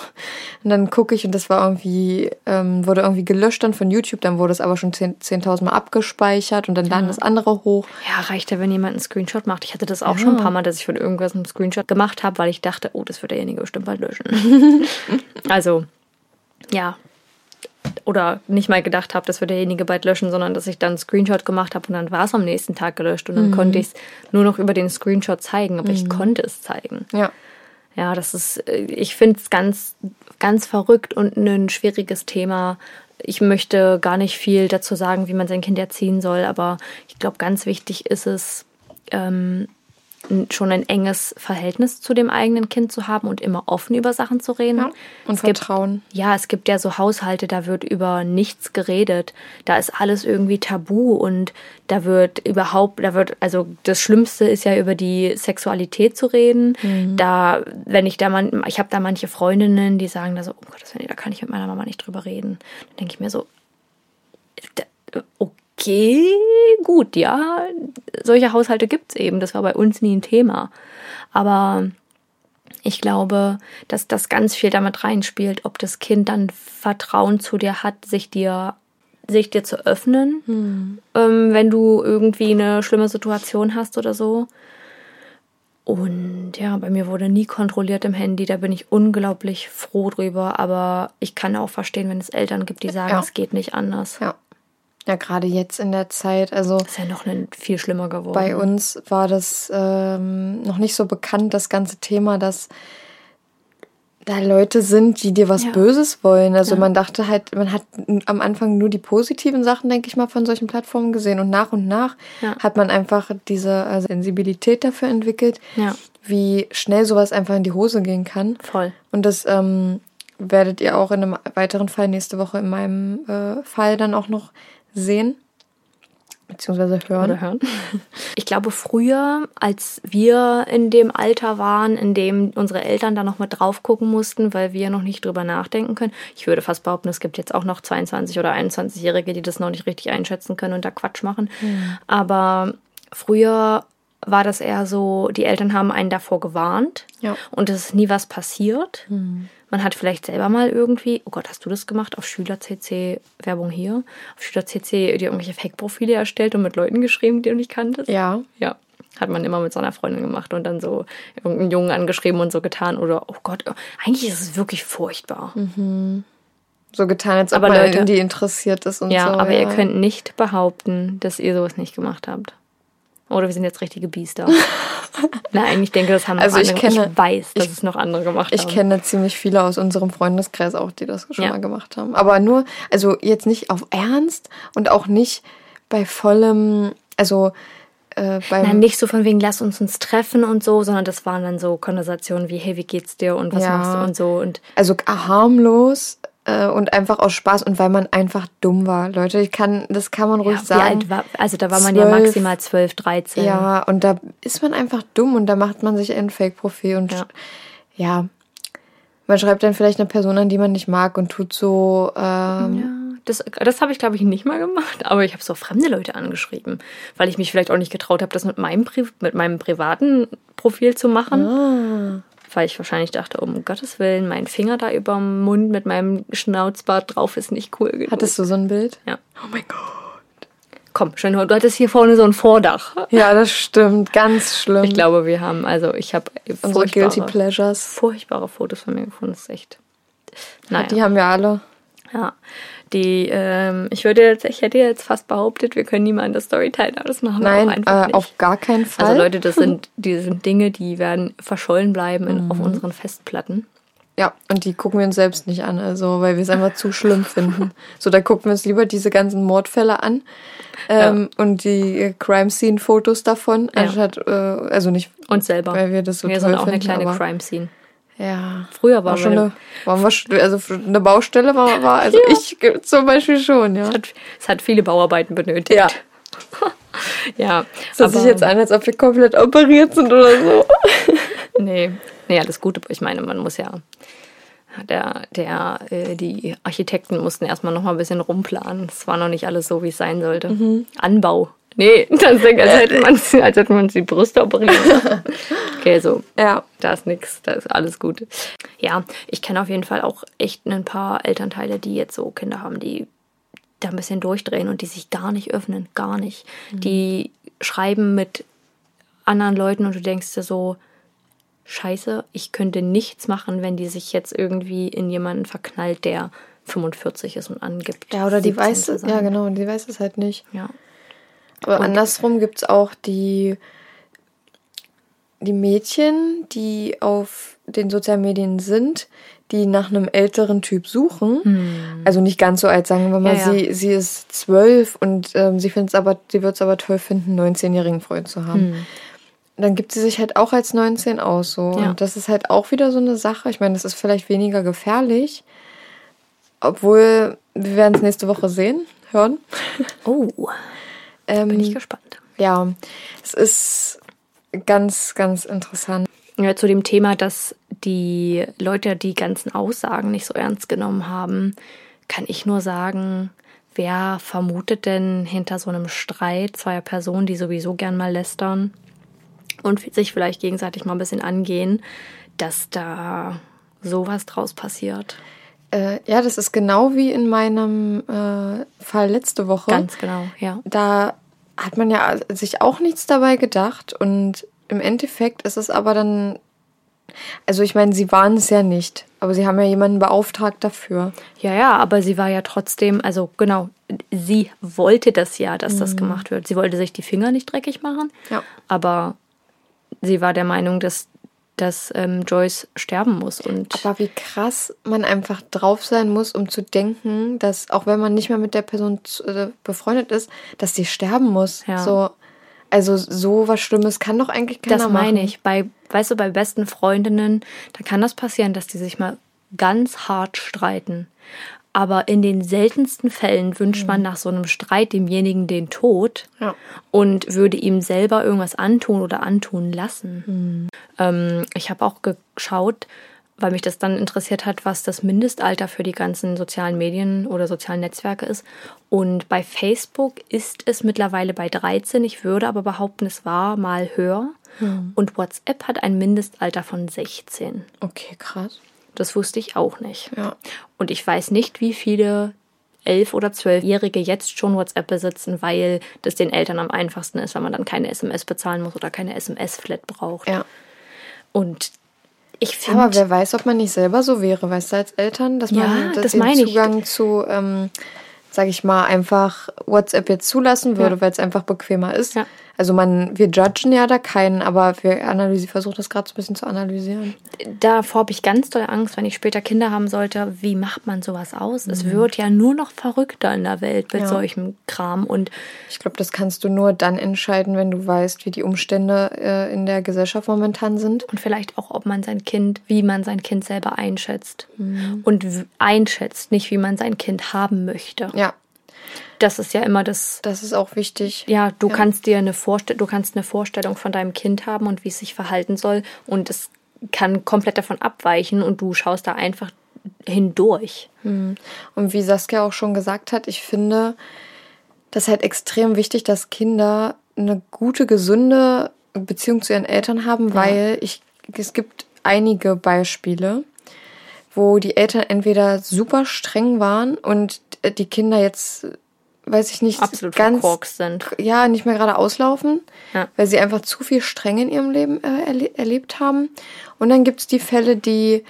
Und dann gucke ich und das war irgendwie, ähm, wurde irgendwie gelöscht dann von YouTube, dann wurde es aber schon 10 10.000 Mal abgespeichert und dann laden das andere hoch. Ja, reicht ja, wenn jemand einen Screenshot macht. Ich hatte das auch schon ein paar Mal, dass ich von irgendwas einen Screenshot gemacht habe, weil ich dachte, oh, das wird derjenige bestimmt bald löschen. also, ja. Oder nicht mal gedacht habe, das wird derjenige bald löschen, sondern dass ich dann einen Screenshot gemacht habe und dann war es am nächsten Tag gelöscht und dann konnte ich es nur noch über den Screenshot zeigen, aber ich konnte es zeigen. Ja. Ja, das ist, äh, ich finde es ganz, ganz verrückt und ein schwieriges Thema. Ich möchte gar nicht viel dazu sagen, wie man sein Kind erziehen soll, aber ich glaube, ganz wichtig ist es, ähm, schon ein enges Verhältnis zu dem eigenen Kind zu haben und immer offen über Sachen zu reden. Ja, und es gibt, Vertrauen. ja, es gibt ja so Haushalte, da wird über nichts geredet. Da ist alles irgendwie tabu und da wird überhaupt, da wird, also das Schlimmste ist ja über die Sexualität zu reden. Da, wenn ich da man, ich habe da manche Freundinnen, die sagen da so, oh Gott, da kann ich mit meiner Mama nicht drüber reden. Dann denke ich mir so, da- okay, gut, ja, solche Haushalte gibt es eben. Das war bei uns nie ein Thema. Aber ich glaube, dass das ganz viel damit reinspielt, ob das Kind dann Vertrauen zu dir hat, sich dir, sich dir zu öffnen, ähm, wenn du irgendwie eine schlimme Situation hast oder so. Und ja, bei mir wurde nie kontrolliert im Handy, da bin ich unglaublich froh drüber, aber ich kann auch verstehen, wenn es Eltern gibt, die sagen, Ja. es geht nicht anders. Ja. Ja, gerade jetzt in der Zeit, also Ist ja noch viel schlimmer geworden. bei uns war das ähm, noch nicht so bekannt, das ganze Thema, dass da Leute sind, die dir was Ja. Böses wollen. Also man dachte halt, man hat am Anfang nur die positiven Sachen, denke ich mal, von solchen Plattformen gesehen und nach und nach Ja. hat man einfach diese äh, Sensibilität dafür entwickelt, Ja. wie schnell sowas einfach in die Hose gehen kann. Voll. Und das ähm, werdet ihr auch in einem weiteren Fall nächste Woche in meinem äh, Fall dann auch noch sehen. Beziehungsweise hören. oder hören. Ich glaube, früher, als wir in dem Alter waren, in dem unsere Eltern da noch mal drauf gucken mussten, weil wir noch nicht drüber nachdenken können. Ich würde fast behaupten, es gibt jetzt auch noch 22 oder 21-Jährige, die das noch nicht richtig einschätzen können und da Quatsch machen. Aber früher war das eher so, die Eltern haben einen davor gewarnt Ja. und es ist nie was passiert. Man hat vielleicht selber mal irgendwie, oh Gott, hast du das gemacht? Auf SchülerCC, Werbung hier, auf SchülerCC dir irgendwelche Fake-Profile erstellt und mit Leuten geschrieben, die du nicht kanntest? Ja. Ja. Hat man immer mit seiner Freundin gemacht und dann so irgendeinen Jungen angeschrieben und so getan. Oder, oh Gott, eigentlich ist es wirklich furchtbar. So getan, als ob Aber man Leute- in die interessiert ist und Ja, so. aber ihr könnt nicht behaupten, dass ihr sowas nicht gemacht habt. Oder wir sind jetzt richtige Biester. Nein, ich denke, das haben Also ich andere. kenne- ich weiß, dass ich- es noch andere gemacht Ich haben. kenne ziemlich viele aus unserem Freundeskreis auch, die das schon Ja. mal gemacht haben. Aber nur, also jetzt nicht auf Ernst und auch nicht bei vollem, also äh. Nein, nicht so von wegen, lass uns uns treffen und so, sondern das waren dann so Konversationen wie, hey, wie geht's dir und was Ja. machst du und so. Und also harmlos äh, und einfach aus Spaß und weil man einfach dumm war. Leute, ich kann, das kann man ruhig ja, sagen. war, also da war man ja Zwölf. maximal 12, 13. Ja, und da ist man einfach dumm und da macht man sich ein Fake-Profil und Ja. ja. Man schreibt dann vielleicht eine Person an, die man nicht mag und tut so, ähm, Ja, das, das habe ich, glaube ich, nicht mal gemacht, aber ich habe so fremde Leute angeschrieben, weil ich mich vielleicht auch nicht getraut habe, das mit meinem, Pri mit meinem privaten Profil zu machen. Ah. Weil ich wahrscheinlich dachte, um Gottes Willen, mein Finger da über dem Mund mit meinem Schnauzbart drauf ist nicht cool genug. hattest du so ein Bild? Ja. Oh mein Gott. Komm, schön, du hattest hier vorne so ein Vordach. Ja, das stimmt. Ganz schlimm. Ich glaube, wir haben, also ich habe Unsere Guilty Pleasures. furchtbare Fotos von mir gefunden. Das ist echt. Naja. Die haben wir alle. Ja, die, ähm, ich würde jetzt, ich hätte jetzt fast behauptet, wir können niemanden das Story teilen, aber das machen wir Nein, auch einfach äh, nicht. auf gar keinen Fall. also Leute, das sind, die sind Dinge, die werden verschollen bleiben in, Mhm. auf unseren Festplatten. Ja, und die gucken wir uns selbst nicht an, also weil wir es einfach zu schlimm finden. So, da gucken wir uns lieber diese ganzen Mordfälle an ähm, und die äh, Crime Scene Fotos davon, Ja. anstatt, äh, also nicht, Uns selber. weil wir das so wir toll sind auch eine finden, kleine aber, Crime Scene. Ja. Früher war War schon eine, waren wir, also eine Baustelle war, war also ich ge- zum Beispiel schon, ja. Es hat, es hat viele Bauarbeiten benötigt. Ja. ja. Es hört sich jetzt an, als ob wir komplett operiert sind oder so. Nee, nee, alles Gute. Ich meine, man muss ja. Der, der, äh, die Architekten mussten erstmal noch mal ein bisschen rumplanen. Es war noch nicht alles so, wie es sein sollte. Mhm. Anbau. Nee, das klingt, als hätte man als hätte man die Brüste operiert. okay, so. Ja. Da ist nichts, da ist alles gut. Ja, ich kenne auf jeden Fall auch echt ein paar Elternteile, die jetzt so Kinder haben, die da ein bisschen durchdrehen und die sich gar nicht öffnen, gar nicht. Die schreiben mit anderen Leuten und du denkst dir so, scheiße, ich könnte nichts machen, wenn die sich jetzt irgendwie in jemanden verknallt, der 45 ist und angibt. Ja, oder die 17 weiß es, ja genau, die weiß es halt nicht. Ja. Aber andersrum gibt es auch die, die Mädchen, die auf den sozialen Medien sind, die nach einem älteren Typ suchen. Also nicht ganz so alt, sagen wir mal, Hm. Ja, ja. Sie, sie ist zwölf und ähm, sie findet aber, sie wird es aber toll finden, einen 19-jährigen Freund zu haben. Dann gibt sie sich halt auch als 19 aus so. Hm. Ja. Und das ist halt auch wieder so eine Sache. Ich meine, das ist vielleicht weniger gefährlich. Obwohl, wir werden es nächste Woche sehen, hören. Oh, Ähm, bin ich gespannt. ja, es ist ganz, ganz interessant. Ja, zu dem Thema, dass die Leute die ganzen Aussagen nicht so ernst genommen haben, kann ich nur sagen, wer vermutet denn hinter so einem Streit zweier Personen, die sowieso gern mal lästern und sich vielleicht gegenseitig mal ein bisschen angehen, dass da sowas draus passiert? Äh, ja, das ist genau wie in meinem äh, Fall letzte Woche. Ganz genau, ja. Da hat man ja sich auch nichts dabei gedacht und im Endeffekt ist es aber dann, also ich meine, sie waren es ja nicht, aber sie haben ja jemanden beauftragt dafür. Ja, ja, aber sie war ja trotzdem, also genau, sie wollte das ja, dass das gemacht wird. Sie wollte sich die Finger nicht dreckig machen, Ja. aber sie war der Meinung, dass, dass ähm, Joyce sterben muss. Und Aber wie krass man einfach drauf sein muss, um zu denken, dass auch wenn man nicht mehr mit der Person äh, befreundet ist, dass die sterben muss. Ja. So, also so was Schlimmes kann doch eigentlich keiner das meine machen. ich. Bei, weißt du, bei besten Freundinnen, da kann das passieren, dass die sich mal ganz hart streiten. Aber in den seltensten Fällen wünscht man nach so einem Streit demjenigen den Tod Ja. und würde ihm selber irgendwas antun oder antun lassen. Ähm, ich habe auch geschaut, weil mich das dann interessiert hat, was das Mindestalter für die ganzen sozialen Medien oder sozialen Netzwerke ist. Und bei Facebook ist es mittlerweile bei 13. Ich würde aber behaupten, es war mal höher. Und WhatsApp hat ein Mindestalter von 16. Okay, krass. Das wusste ich auch nicht. Ja. Und ich weiß nicht, wie viele elf- oder zwölfjährige jetzt schon WhatsApp besitzen, weil das den Eltern am einfachsten ist, weil man dann keine SMS bezahlen muss oder keine SMS-Flat braucht. Ja. Und ich Aber finde, wer weiß, ob man nicht selber so wäre, weißt du, als Eltern, dass Ja, man dass das den meine ich. Zugang zu, ähm, sag ich mal, einfach WhatsApp jetzt zulassen würde, Ja. weil es einfach bequemer ist. Ja. Also man, wir judgen ja da keinen, aber wir analysieren, versuchen das gerade so ein bisschen zu analysieren. Davor habe ich ganz doll Angst, wenn ich später Kinder haben sollte. Wie macht man sowas aus? Es wird ja nur noch verrückter in der Welt mit Ja. solchem Kram. Und Ich glaube, das kannst du nur dann entscheiden, wenn du weißt, wie die Umstände äh, in der Gesellschaft momentan sind. und vielleicht auch, ob man sein Kind, wie man sein Kind selber einschätzt. Mhm. Und einschätzt, nicht wie man sein Kind haben möchte. Ja, Das ist ja immer das. das ist auch wichtig. Ja, du kannst dir eine Vorstellung, du kannst eine Vorstellung von deinem Kind haben und wie es sich verhalten soll. Und es kann komplett davon abweichen und du schaust da einfach hindurch. Und wie Saskia auch schon gesagt hat, ich finde das halt extrem wichtig, dass Kinder eine gute, gesunde Beziehung zu ihren Eltern haben, weil ich, es gibt einige Beispiele, wo die Eltern entweder super streng waren und die Kinder jetzt, weiß ich nicht, Absolut ganz sind. ja, nicht mehr gerade auslaufen, Ja. weil sie einfach zu viel Strenge in ihrem Leben äh, erle erlebt haben. Und dann gibt es die Fälle, die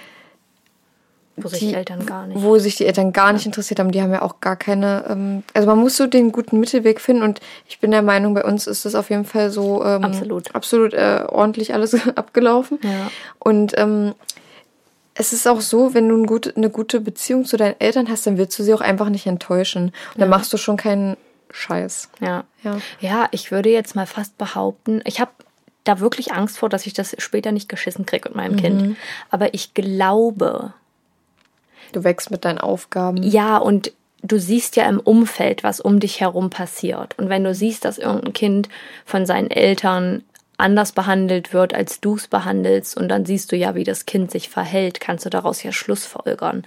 Wo sich die die Eltern gar nicht. Wo sich die Eltern gar nicht interessiert haben, die haben ja auch gar keine. Ähm, also man muss so den guten Mittelweg finden und ich bin der Meinung, bei uns ist das auf jeden Fall so ähm, Absolut. absolut äh, ordentlich alles abgelaufen. Ja. Und ähm, es ist auch so, wenn du ein gut, eine gute Beziehung zu deinen Eltern hast, dann willst du sie auch einfach nicht enttäuschen. Und dann machst du schon keinen Scheiß. Ja. Ja. Ja, ich würde jetzt mal fast behaupten, ich habe da wirklich Angst vor, dass ich das später nicht geschissen kriege mit meinem Mhm. Kind. Aber ich glaube, Du wächst mit deinen Aufgaben. ja, und du siehst ja im Umfeld, was um dich herum passiert. Und wenn du siehst, dass irgendein Kind von seinen Eltern anders behandelt wird, als du es behandelst, und dann siehst du ja, wie das Kind sich verhält, kannst du daraus ja Schlussfolgern,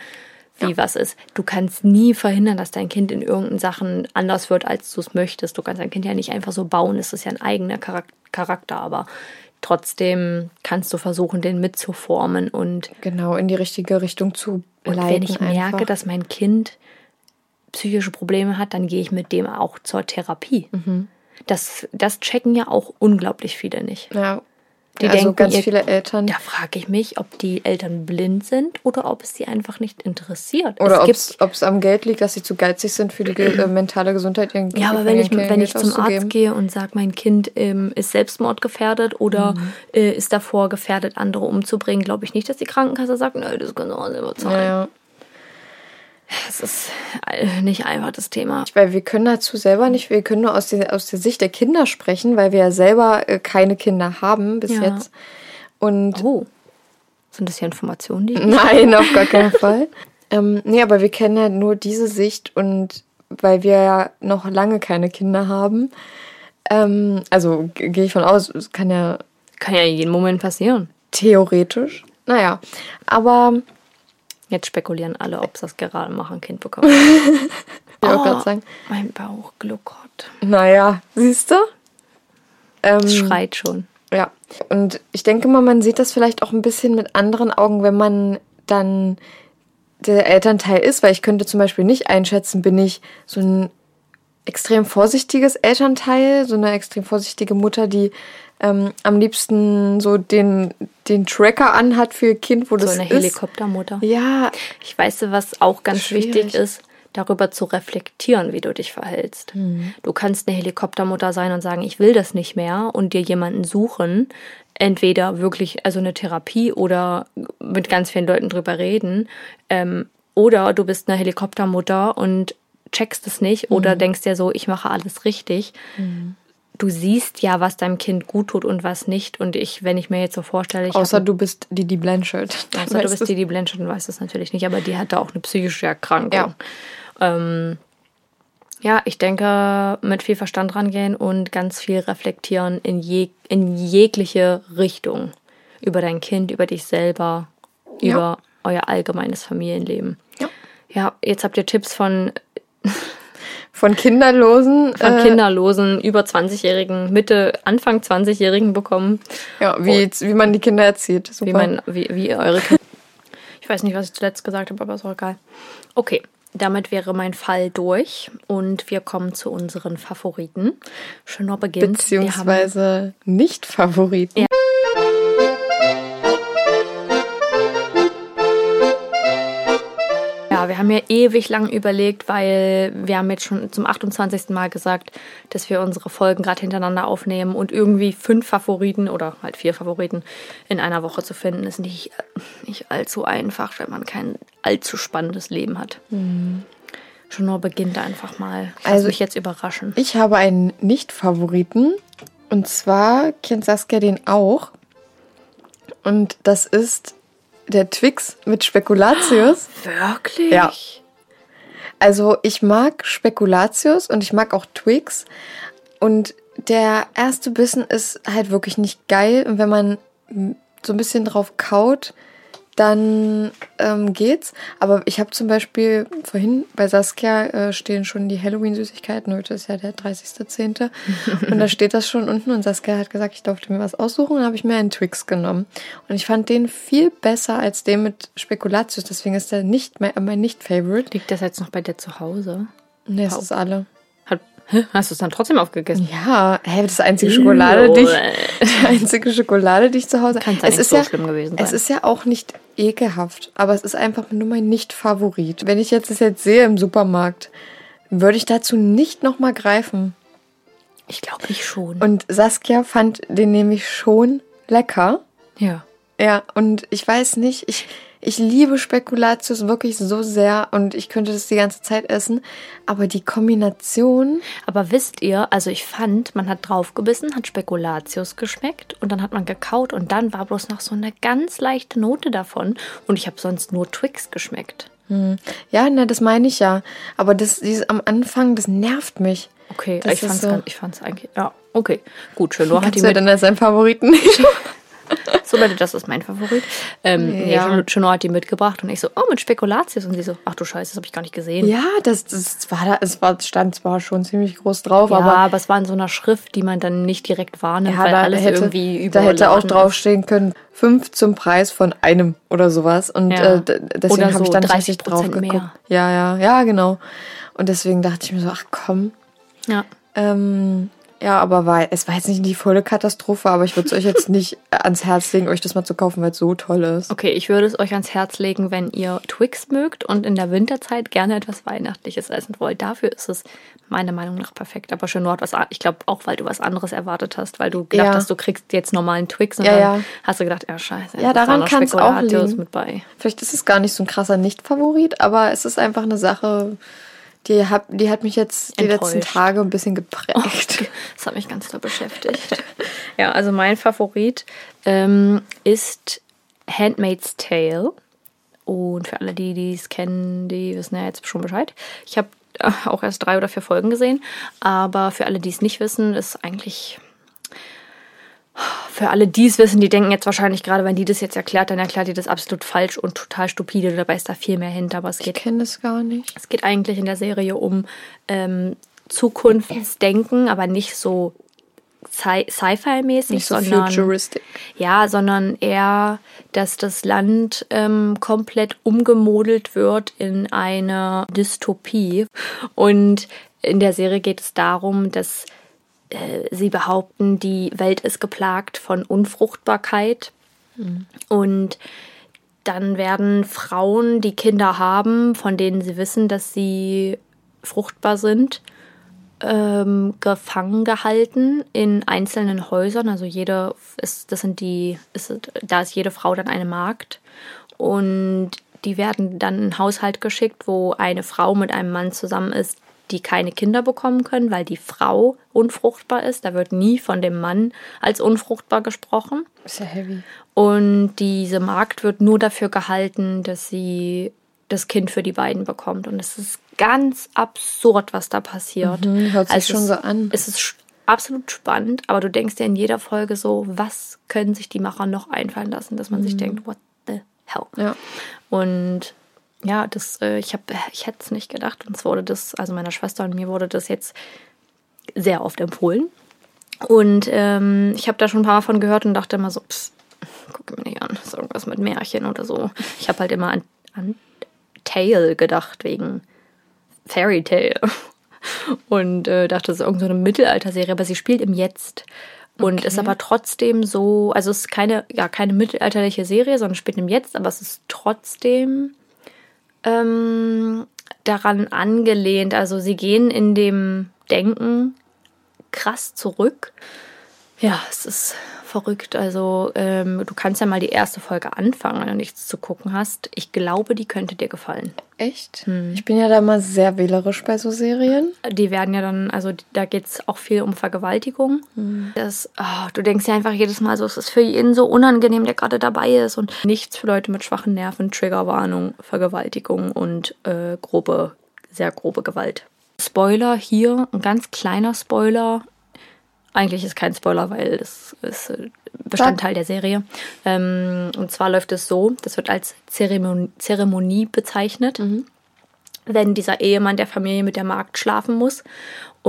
wie was ist. Du kannst nie verhindern, dass dein Kind in irgendeinen Sachen anders wird, als du es möchtest. Du kannst dein Kind ja nicht einfach so bauen, es ist ja ein eigener Charak- Charakter, aber trotzdem kannst du versuchen, den mitzuformen und Genau, in die richtige Richtung zu und leiten. wenn ich merke, einfach. dass mein Kind psychische Probleme hat, dann gehe ich mit dem auch zur Therapie. Mhm. Das, das checken ja auch unglaublich viele nicht. Ja. Die also denken, ganz ihr- viele Eltern. Da frage ich mich, ob die Eltern blind sind oder ob es sie einfach nicht interessiert. Oder ob es am Geld liegt, dass sie zu geizig sind für die äh, mentale Gesundheit. Ihren, ja, aber wenn ich, Kindern wenn ich zum Arzt gehe und sage, mein Kind ähm, ist selbstmordgefährdet oder Mhm. äh, ist davor gefährdet, andere umzubringen, glaube ich nicht, dass die Krankenkasse sagt, nö, das können wir selber zahlen. Naja, Das ist nicht einfach das Thema. weil wir können dazu selber nicht, wir können nur aus der, aus der Sicht der Kinder sprechen, weil wir ja selber äh, keine Kinder haben bis Ja. jetzt. Und Oh, sind das hier Informationen, die ich nein, auf gar keinen Fall. Ähm, nee, aber wir kennen ja nur diese Sicht und weil wir ja noch lange keine Kinder haben, ähm, also ge- gehe ich von aus, es kann ja Kann ja jeden Moment passieren. theoretisch, naja, aber Jetzt spekulieren alle, ob das gerade machen, ein Kind bekommen. ich wollte auch gerade sagen, mein Bauch gluckert. naja, siehst du? Ähm, Es schreit schon. Ja, und ich denke mal, man sieht das vielleicht auch ein bisschen mit anderen Augen, wenn man dann der Elternteil ist, weil ich könnte zum Beispiel nicht einschätzen, bin ich so ein extrem vorsichtiges Elternteil, so eine extrem vorsichtige Mutter, die ähm, am liebsten so den, den Tracker anhat für ihr Kind, wo So das eine ist. Helikoptermutter. Ja, Ich weiß, was auch ganz Schwierig. wichtig ist, darüber zu reflektieren, wie du dich verhältst. Mhm. Du kannst eine Helikoptermutter sein und sagen, ich will das nicht mehr und dir jemanden suchen. Entweder wirklich, also eine Therapie oder mit ganz vielen Leuten drüber reden. Ähm, oder du bist eine Helikoptermutter und checkst es nicht oder Mhm. denkst dir so, ich mache alles richtig. Du siehst ja, was deinem Kind gut tut und was nicht. Und ich, wenn ich mir jetzt so vorstelle, ich außer hab- du bist die die Blanchard. Außer du weißt bist du's. die, die Blanchett weiß das natürlich nicht, aber die hatte auch eine psychische Erkrankung. Ja. Ähm, ja, ich denke, mit viel Verstand rangehen und ganz viel reflektieren in, je, in jegliche Richtung. Über dein Kind, über dich selber, Ja. über euer allgemeines Familienleben. Ja. Ja, jetzt habt ihr Tipps von, Von Kinderlosen. von äh, Kinderlosen, über 20-Jährigen, Mitte, Anfang 20-Jährigen bekommen. Ja, wie, wie man die Kinder erzieht. Super. Wie, mein, wie, wie eure Kinder. Ich weiß nicht, was ich zuletzt gesagt habe, aber ist auch egal. Okay, damit wäre mein Fall durch und wir kommen zu unseren Favoriten. Schöner Beginn. Beziehungsweise nicht Favoriten. Ja. Haben ja ewig lang überlegt, weil wir haben jetzt schon zum 28. Mal gesagt, dass wir unsere Folgen gerade hintereinander aufnehmen und irgendwie fünf Favoriten oder halt vier Favoriten in einer Woche zu finden, ist nicht, nicht allzu einfach, wenn man kein allzu spannendes Leben hat. Mhm. Schon nur beginnt einfach mal. Ich also mich jetzt überraschen. Ich habe einen Nicht-Favoriten und zwar kennt Saskia den auch. Und das ist der Twix mit Spekulatius. Wirklich? Ja. Also ich mag Spekulatius und ich mag auch Twix. Und der erste Bissen ist halt wirklich nicht geil. Und wenn man so ein bisschen drauf kaut, dann ähm, geht's. Aber ich habe zum Beispiel vorhin bei Saskia äh, stehen schon die Halloween-Süßigkeiten. Heute ist ja der 30.10. und da steht das schon unten und Saskia hat gesagt, ich durfte mir was aussuchen und habe ich mir einen Twix genommen. Und ich fand den viel besser als den mit Spekulatius. Deswegen ist der nicht mein, mein Nicht-Favorite. Liegt das jetzt noch bei dir zu Hause? Nee, es ist alle. Hast du es dann trotzdem aufgegessen? Ja, hey, das ist die einzige Schokolade, die ich, die einzige Schokolade, die ich zu Hause. Kann es nicht so ja, schlimm gewesen sein. Es ist ja auch nicht ekelhaft, aber es ist einfach nur mein Nicht-Favorit. Wenn ich jetzt das jetzt sehe im Supermarkt, würde ich dazu nicht nochmal greifen. Ich glaube ich schon. Und Saskia fand den nämlich schon lecker. Ja. Ja, und ich weiß nicht, ich ich liebe Spekulatius wirklich so sehr und ich könnte das die ganze Zeit essen. Aber die Kombination. Aber wisst ihr, also ich fand, man hat draufgebissen, hat Spekulatius geschmeckt und dann hat man gekaut und dann war bloß noch so eine ganz leichte Note davon. Und ich habe sonst nur Twix geschmeckt. Hm. Ja, na, das meine ich ja. Aber das, dieses am Anfang, das nervt mich. Okay, das ich fand's, so. ich fand's eigentlich. Ja, okay. Gut, Chelor hat die mit. dann als seinen Favoriten nicht. so Leute, das ist mein Favorit. Ähm, ja. Nee, Juno hat die mitgebracht und ich so, oh, mit Spekulatius. Und sie so, ach du Scheiße, das habe ich gar nicht gesehen. Ja, das, das war da, es war, stand zwar schon ziemlich groß drauf, ja, aber. aber es war in so einer Schrift, die man dann nicht direkt wahrnimmt, ja, weil da alles hätte, irgendwie über. Da hätte auch draufstehen können, fünf zum Preis von einem oder sowas. Und ja. äh, deswegen so habe ich dann 30 drauf geguckt. Mehr. Ja, ja, ja, genau. Und deswegen dachte ich mir so, ach komm. Ja. Ähm, ja, aber war, es war jetzt nicht die volle Katastrophe, aber ich würde es euch jetzt nicht ans Herz legen, euch das mal zu kaufen, weil es so toll ist. Okay, ich würde es euch ans Herz legen, wenn ihr Twix mögt und in der Winterzeit gerne etwas Weihnachtliches essen wollt. Dafür ist es meiner Meinung nach perfekt. Aber schön hat was, ich glaube auch, weil du was anderes erwartet hast, weil du gedacht ja. hast, du kriegst jetzt normalen Twix und ja, dann ja. hast du gedacht, ja scheiße. Ja, daran kann es auch liegen. Mit bei. Vielleicht ist es gar nicht so ein krasser Nicht-Favorit, aber es ist einfach eine Sache, die hat, die hat mich jetzt die Enttäuscht. letzten Tage ein bisschen geprägt. Oh, das hat mich ganz doll beschäftigt. ja, also mein Favorit ähm, ist Handmaid's Tale. Und für alle, die es kennen, die wissen ja jetzt schon Bescheid. Ich habe auch erst drei oder vier Folgen gesehen. Aber für alle, die es nicht wissen, ist eigentlich für alle, die es wissen, die denken jetzt wahrscheinlich gerade, wenn die das jetzt erklärt, dann erklärt die das absolut falsch und total stupide. Dabei ist da viel mehr hinter. Aber es geht, ich kenne das gar nicht. Es geht eigentlich in der Serie um ähm, Zukunftsdenken, aber nicht so Sci-Fi-mäßig, nicht so sondern futuristic. ja, sondern eher, dass das Land ähm, komplett umgemodelt wird in eine Dystopie. Und in der Serie geht es darum, dass äh, sie behaupten, die Welt ist geplagt von Unfruchtbarkeit. Mhm. Und dann werden Frauen, die Kinder haben, von denen sie wissen, dass sie fruchtbar sind, ähm, gefangen gehalten in einzelnen Häusern. Also jede ist, das sind die, ist, da ist jede Frau dann eine Magd. Und die werden dann in einen Haushalt geschickt, wo eine Frau mit einem Mann zusammen ist, die keine Kinder bekommen können, weil die Frau unfruchtbar ist. Da wird nie von dem Mann als unfruchtbar gesprochen. Ist ja heavy. Und diese Magd wird nur dafür gehalten, dass sie das Kind für die beiden bekommt. Und es ist ganz absurd, was da passiert. Mhm, hört sich also schon so an. Es ist absolut spannend, aber du denkst dir in jeder Folge so, was können sich die Macher noch einfallen lassen, dass man mhm. sich denkt, what the hell? Ja. Und ja, das, äh, ich habe, ich hätte es nicht gedacht. Uns wurde das, also meiner Schwester und mir wurde das jetzt sehr oft empfohlen. Und ähm, ich habe da schon ein paar Mal von gehört und dachte immer so, pss, gucke mir nicht an, ist irgendwas mit Märchen oder so. Ich habe halt immer an, an Tale gedacht, wegen Fairy Tale. Und äh, dachte, es ist irgendeine so Mittelalterserie, aber sie spielt im Jetzt. Und okay. ist aber trotzdem so, also es ist keine, ja, keine mittelalterliche Serie, sondern spielt im Jetzt, aber es ist trotzdem ähm, daran angelehnt. Also sie gehen in dem Denken krass zurück. Ja, es ist verrückt. Also ähm, du kannst ja mal die erste Folge anfangen, wenn du nichts zu gucken hast. Ich glaube, die könnte dir gefallen. Echt? Ich bin ja da mal sehr wählerisch bei so Serien. Die werden ja dann, also da geht es auch viel um Vergewaltigung. Das, ah, du denkst ja einfach jedes Mal so, es ist für jeden so unangenehm, der gerade dabei ist. Und nichts für Leute mit schwachen Nerven, Triggerwarnung, Vergewaltigung und äh, grobe, sehr grobe Gewalt. Spoiler hier, ein ganz kleiner Spoiler. Eigentlich ist kein Spoiler, weil das ist äh, Bestandteil der Serie. Ähm, und zwar läuft es so, das wird als Zeremonie, Zeremonie bezeichnet, wenn dieser Ehemann der Familie mit der Magd schlafen muss.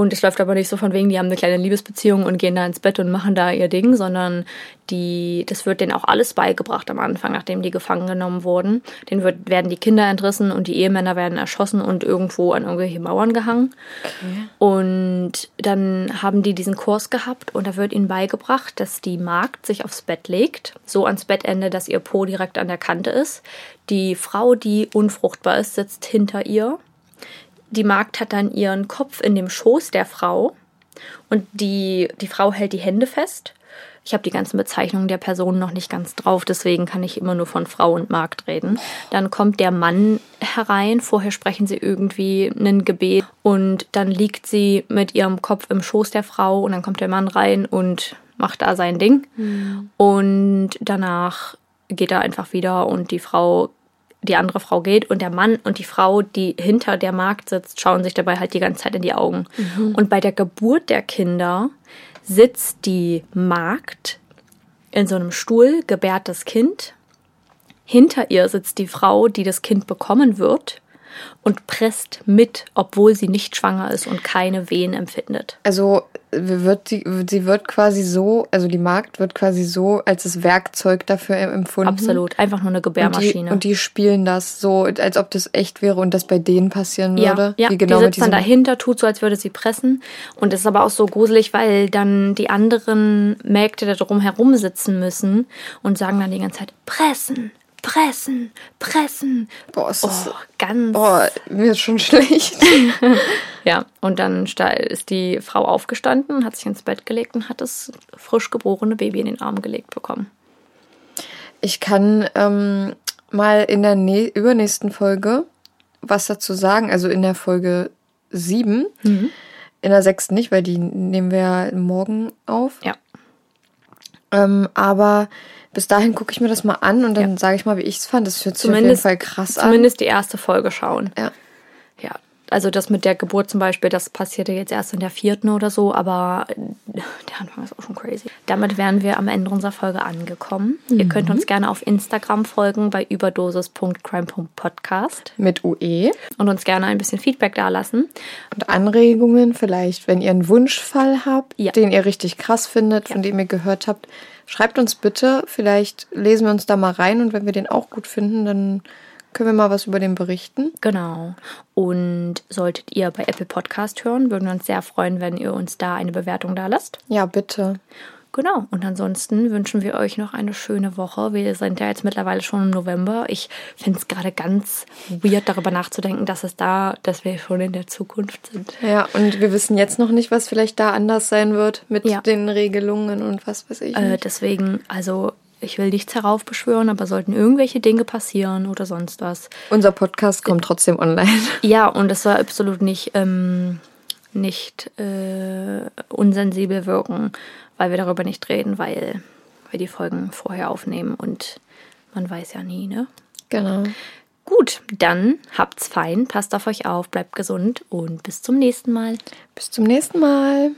Und es läuft aber nicht so von wegen, die haben eine kleine Liebesbeziehung und gehen da ins Bett und machen da ihr Ding, sondern die, das wird denen auch alles beigebracht am Anfang, nachdem die gefangen genommen wurden. Denen wird, werden die Kinder entrissen und die Ehemänner werden erschossen und irgendwo an irgendwelche Mauern gehangen. Und dann haben die diesen Kurs gehabt und da wird ihnen beigebracht, dass die Magd sich aufs Bett legt, so ans Bettende, dass ihr Po direkt an der Kante ist. Die Frau, die unfruchtbar ist, sitzt hinter ihr. Die Magd hat dann ihren Kopf in dem Schoß der Frau und die, die Frau hält die Hände fest. Ich habe die ganzen Bezeichnungen der Personen noch nicht ganz drauf, deswegen kann ich immer nur von Frau und Magd reden. Dann kommt der Mann herein, vorher sprechen sie irgendwie ein Gebet und dann liegt sie mit ihrem Kopf im Schoß der Frau und dann kommt der Mann rein und macht da sein Ding. Und danach geht er einfach wieder und die Frau, die andere Frau geht und der Mann und die Frau, die hinter der Magd sitzt, schauen sich dabei halt die ganze Zeit in die Augen. Und bei der Geburt der Kinder sitzt die Magd in so einem Stuhl, gebärt das Kind. Hinter ihr sitzt die Frau, die das Kind bekommen wird und presst mit, obwohl sie nicht schwanger ist und keine Wehen empfindet. Also wird sie, sie wird quasi so, also die Magd wird quasi so als das Werkzeug dafür empfunden. Absolut, einfach nur eine Und die, Gebärmaschine. und die spielen das so, als ob das echt wäre und das bei denen passieren Ja, würde. ja Wie genau die sitzt dann dahinter, tut so, als würde sie pressen. Und es ist aber auch so gruselig, weil dann die anderen Mägde da drum herum sitzen müssen und sagen dann die ganze Zeit, pressen, pressen, pressen. Boah, es ist, Oh, ganz. boah, mir ist schon schlecht. Ja, und dann ist die Frau aufgestanden, hat sich ins Bett gelegt und hat das frisch geborene Baby in den Arm gelegt bekommen. Ich kann ähm, mal in der nä- übernächsten Folge was dazu sagen, also in der Folge 7. Mhm. In der sechsten nicht, weil die nehmen wir ja morgen auf. Ja. Ähm, aber bis dahin gucke ich mir das mal an und dann sage ich mal, wie ich es fand. Das hört sich auf jeden Zumindest, Fall krass an. zumindest die erste Folge schauen. Ja. Ja, also das mit der Geburt zum Beispiel, das passierte jetzt erst in der vierten oder so, aber der Anfang ist auch schon crazy. Damit wären wir am Ende unserer Folge angekommen. Ihr könnt Mhm. uns gerne auf Instagram folgen bei überdosis.crime.podcast Mit UE. und uns gerne ein bisschen Feedback dalassen. Und Anregungen, vielleicht, wenn ihr einen Wunschfall habt, Ja. den ihr richtig krass findet, von dem ihr gehört habt, schreibt uns bitte. Vielleicht lesen wir uns da mal rein und wenn wir den auch gut finden, dann können wir mal was über den berichten. Genau. Und solltet ihr bei Apple Podcast hören, würden wir uns sehr freuen, wenn ihr uns da eine Bewertung da lasst. Ja, bitte. Genau. Und ansonsten wünschen wir euch noch eine schöne Woche. Wir sind ja jetzt mittlerweile schon im November. Ich finde es gerade ganz weird, darüber nachzudenken, dass es da, dass wir schon in der Zukunft sind. Ja, und wir wissen jetzt noch nicht, was vielleicht da anders sein wird mit Ja. den Regelungen und was weiß ich. Äh, deswegen, also ich will nichts heraufbeschwören, aber sollten irgendwelche Dinge passieren oder sonst was. Unser Podcast kommt trotzdem online. Ja, und es soll absolut nicht, ähm, nicht äh, unsensibel wirken, weil wir darüber nicht reden, weil wir die Folgen vorher aufnehmen und man weiß ja nie, ne? Genau. Gut, dann habt's fein, passt auf euch auf, bleibt gesund und bis zum nächsten Mal. Bis zum nächsten Mal.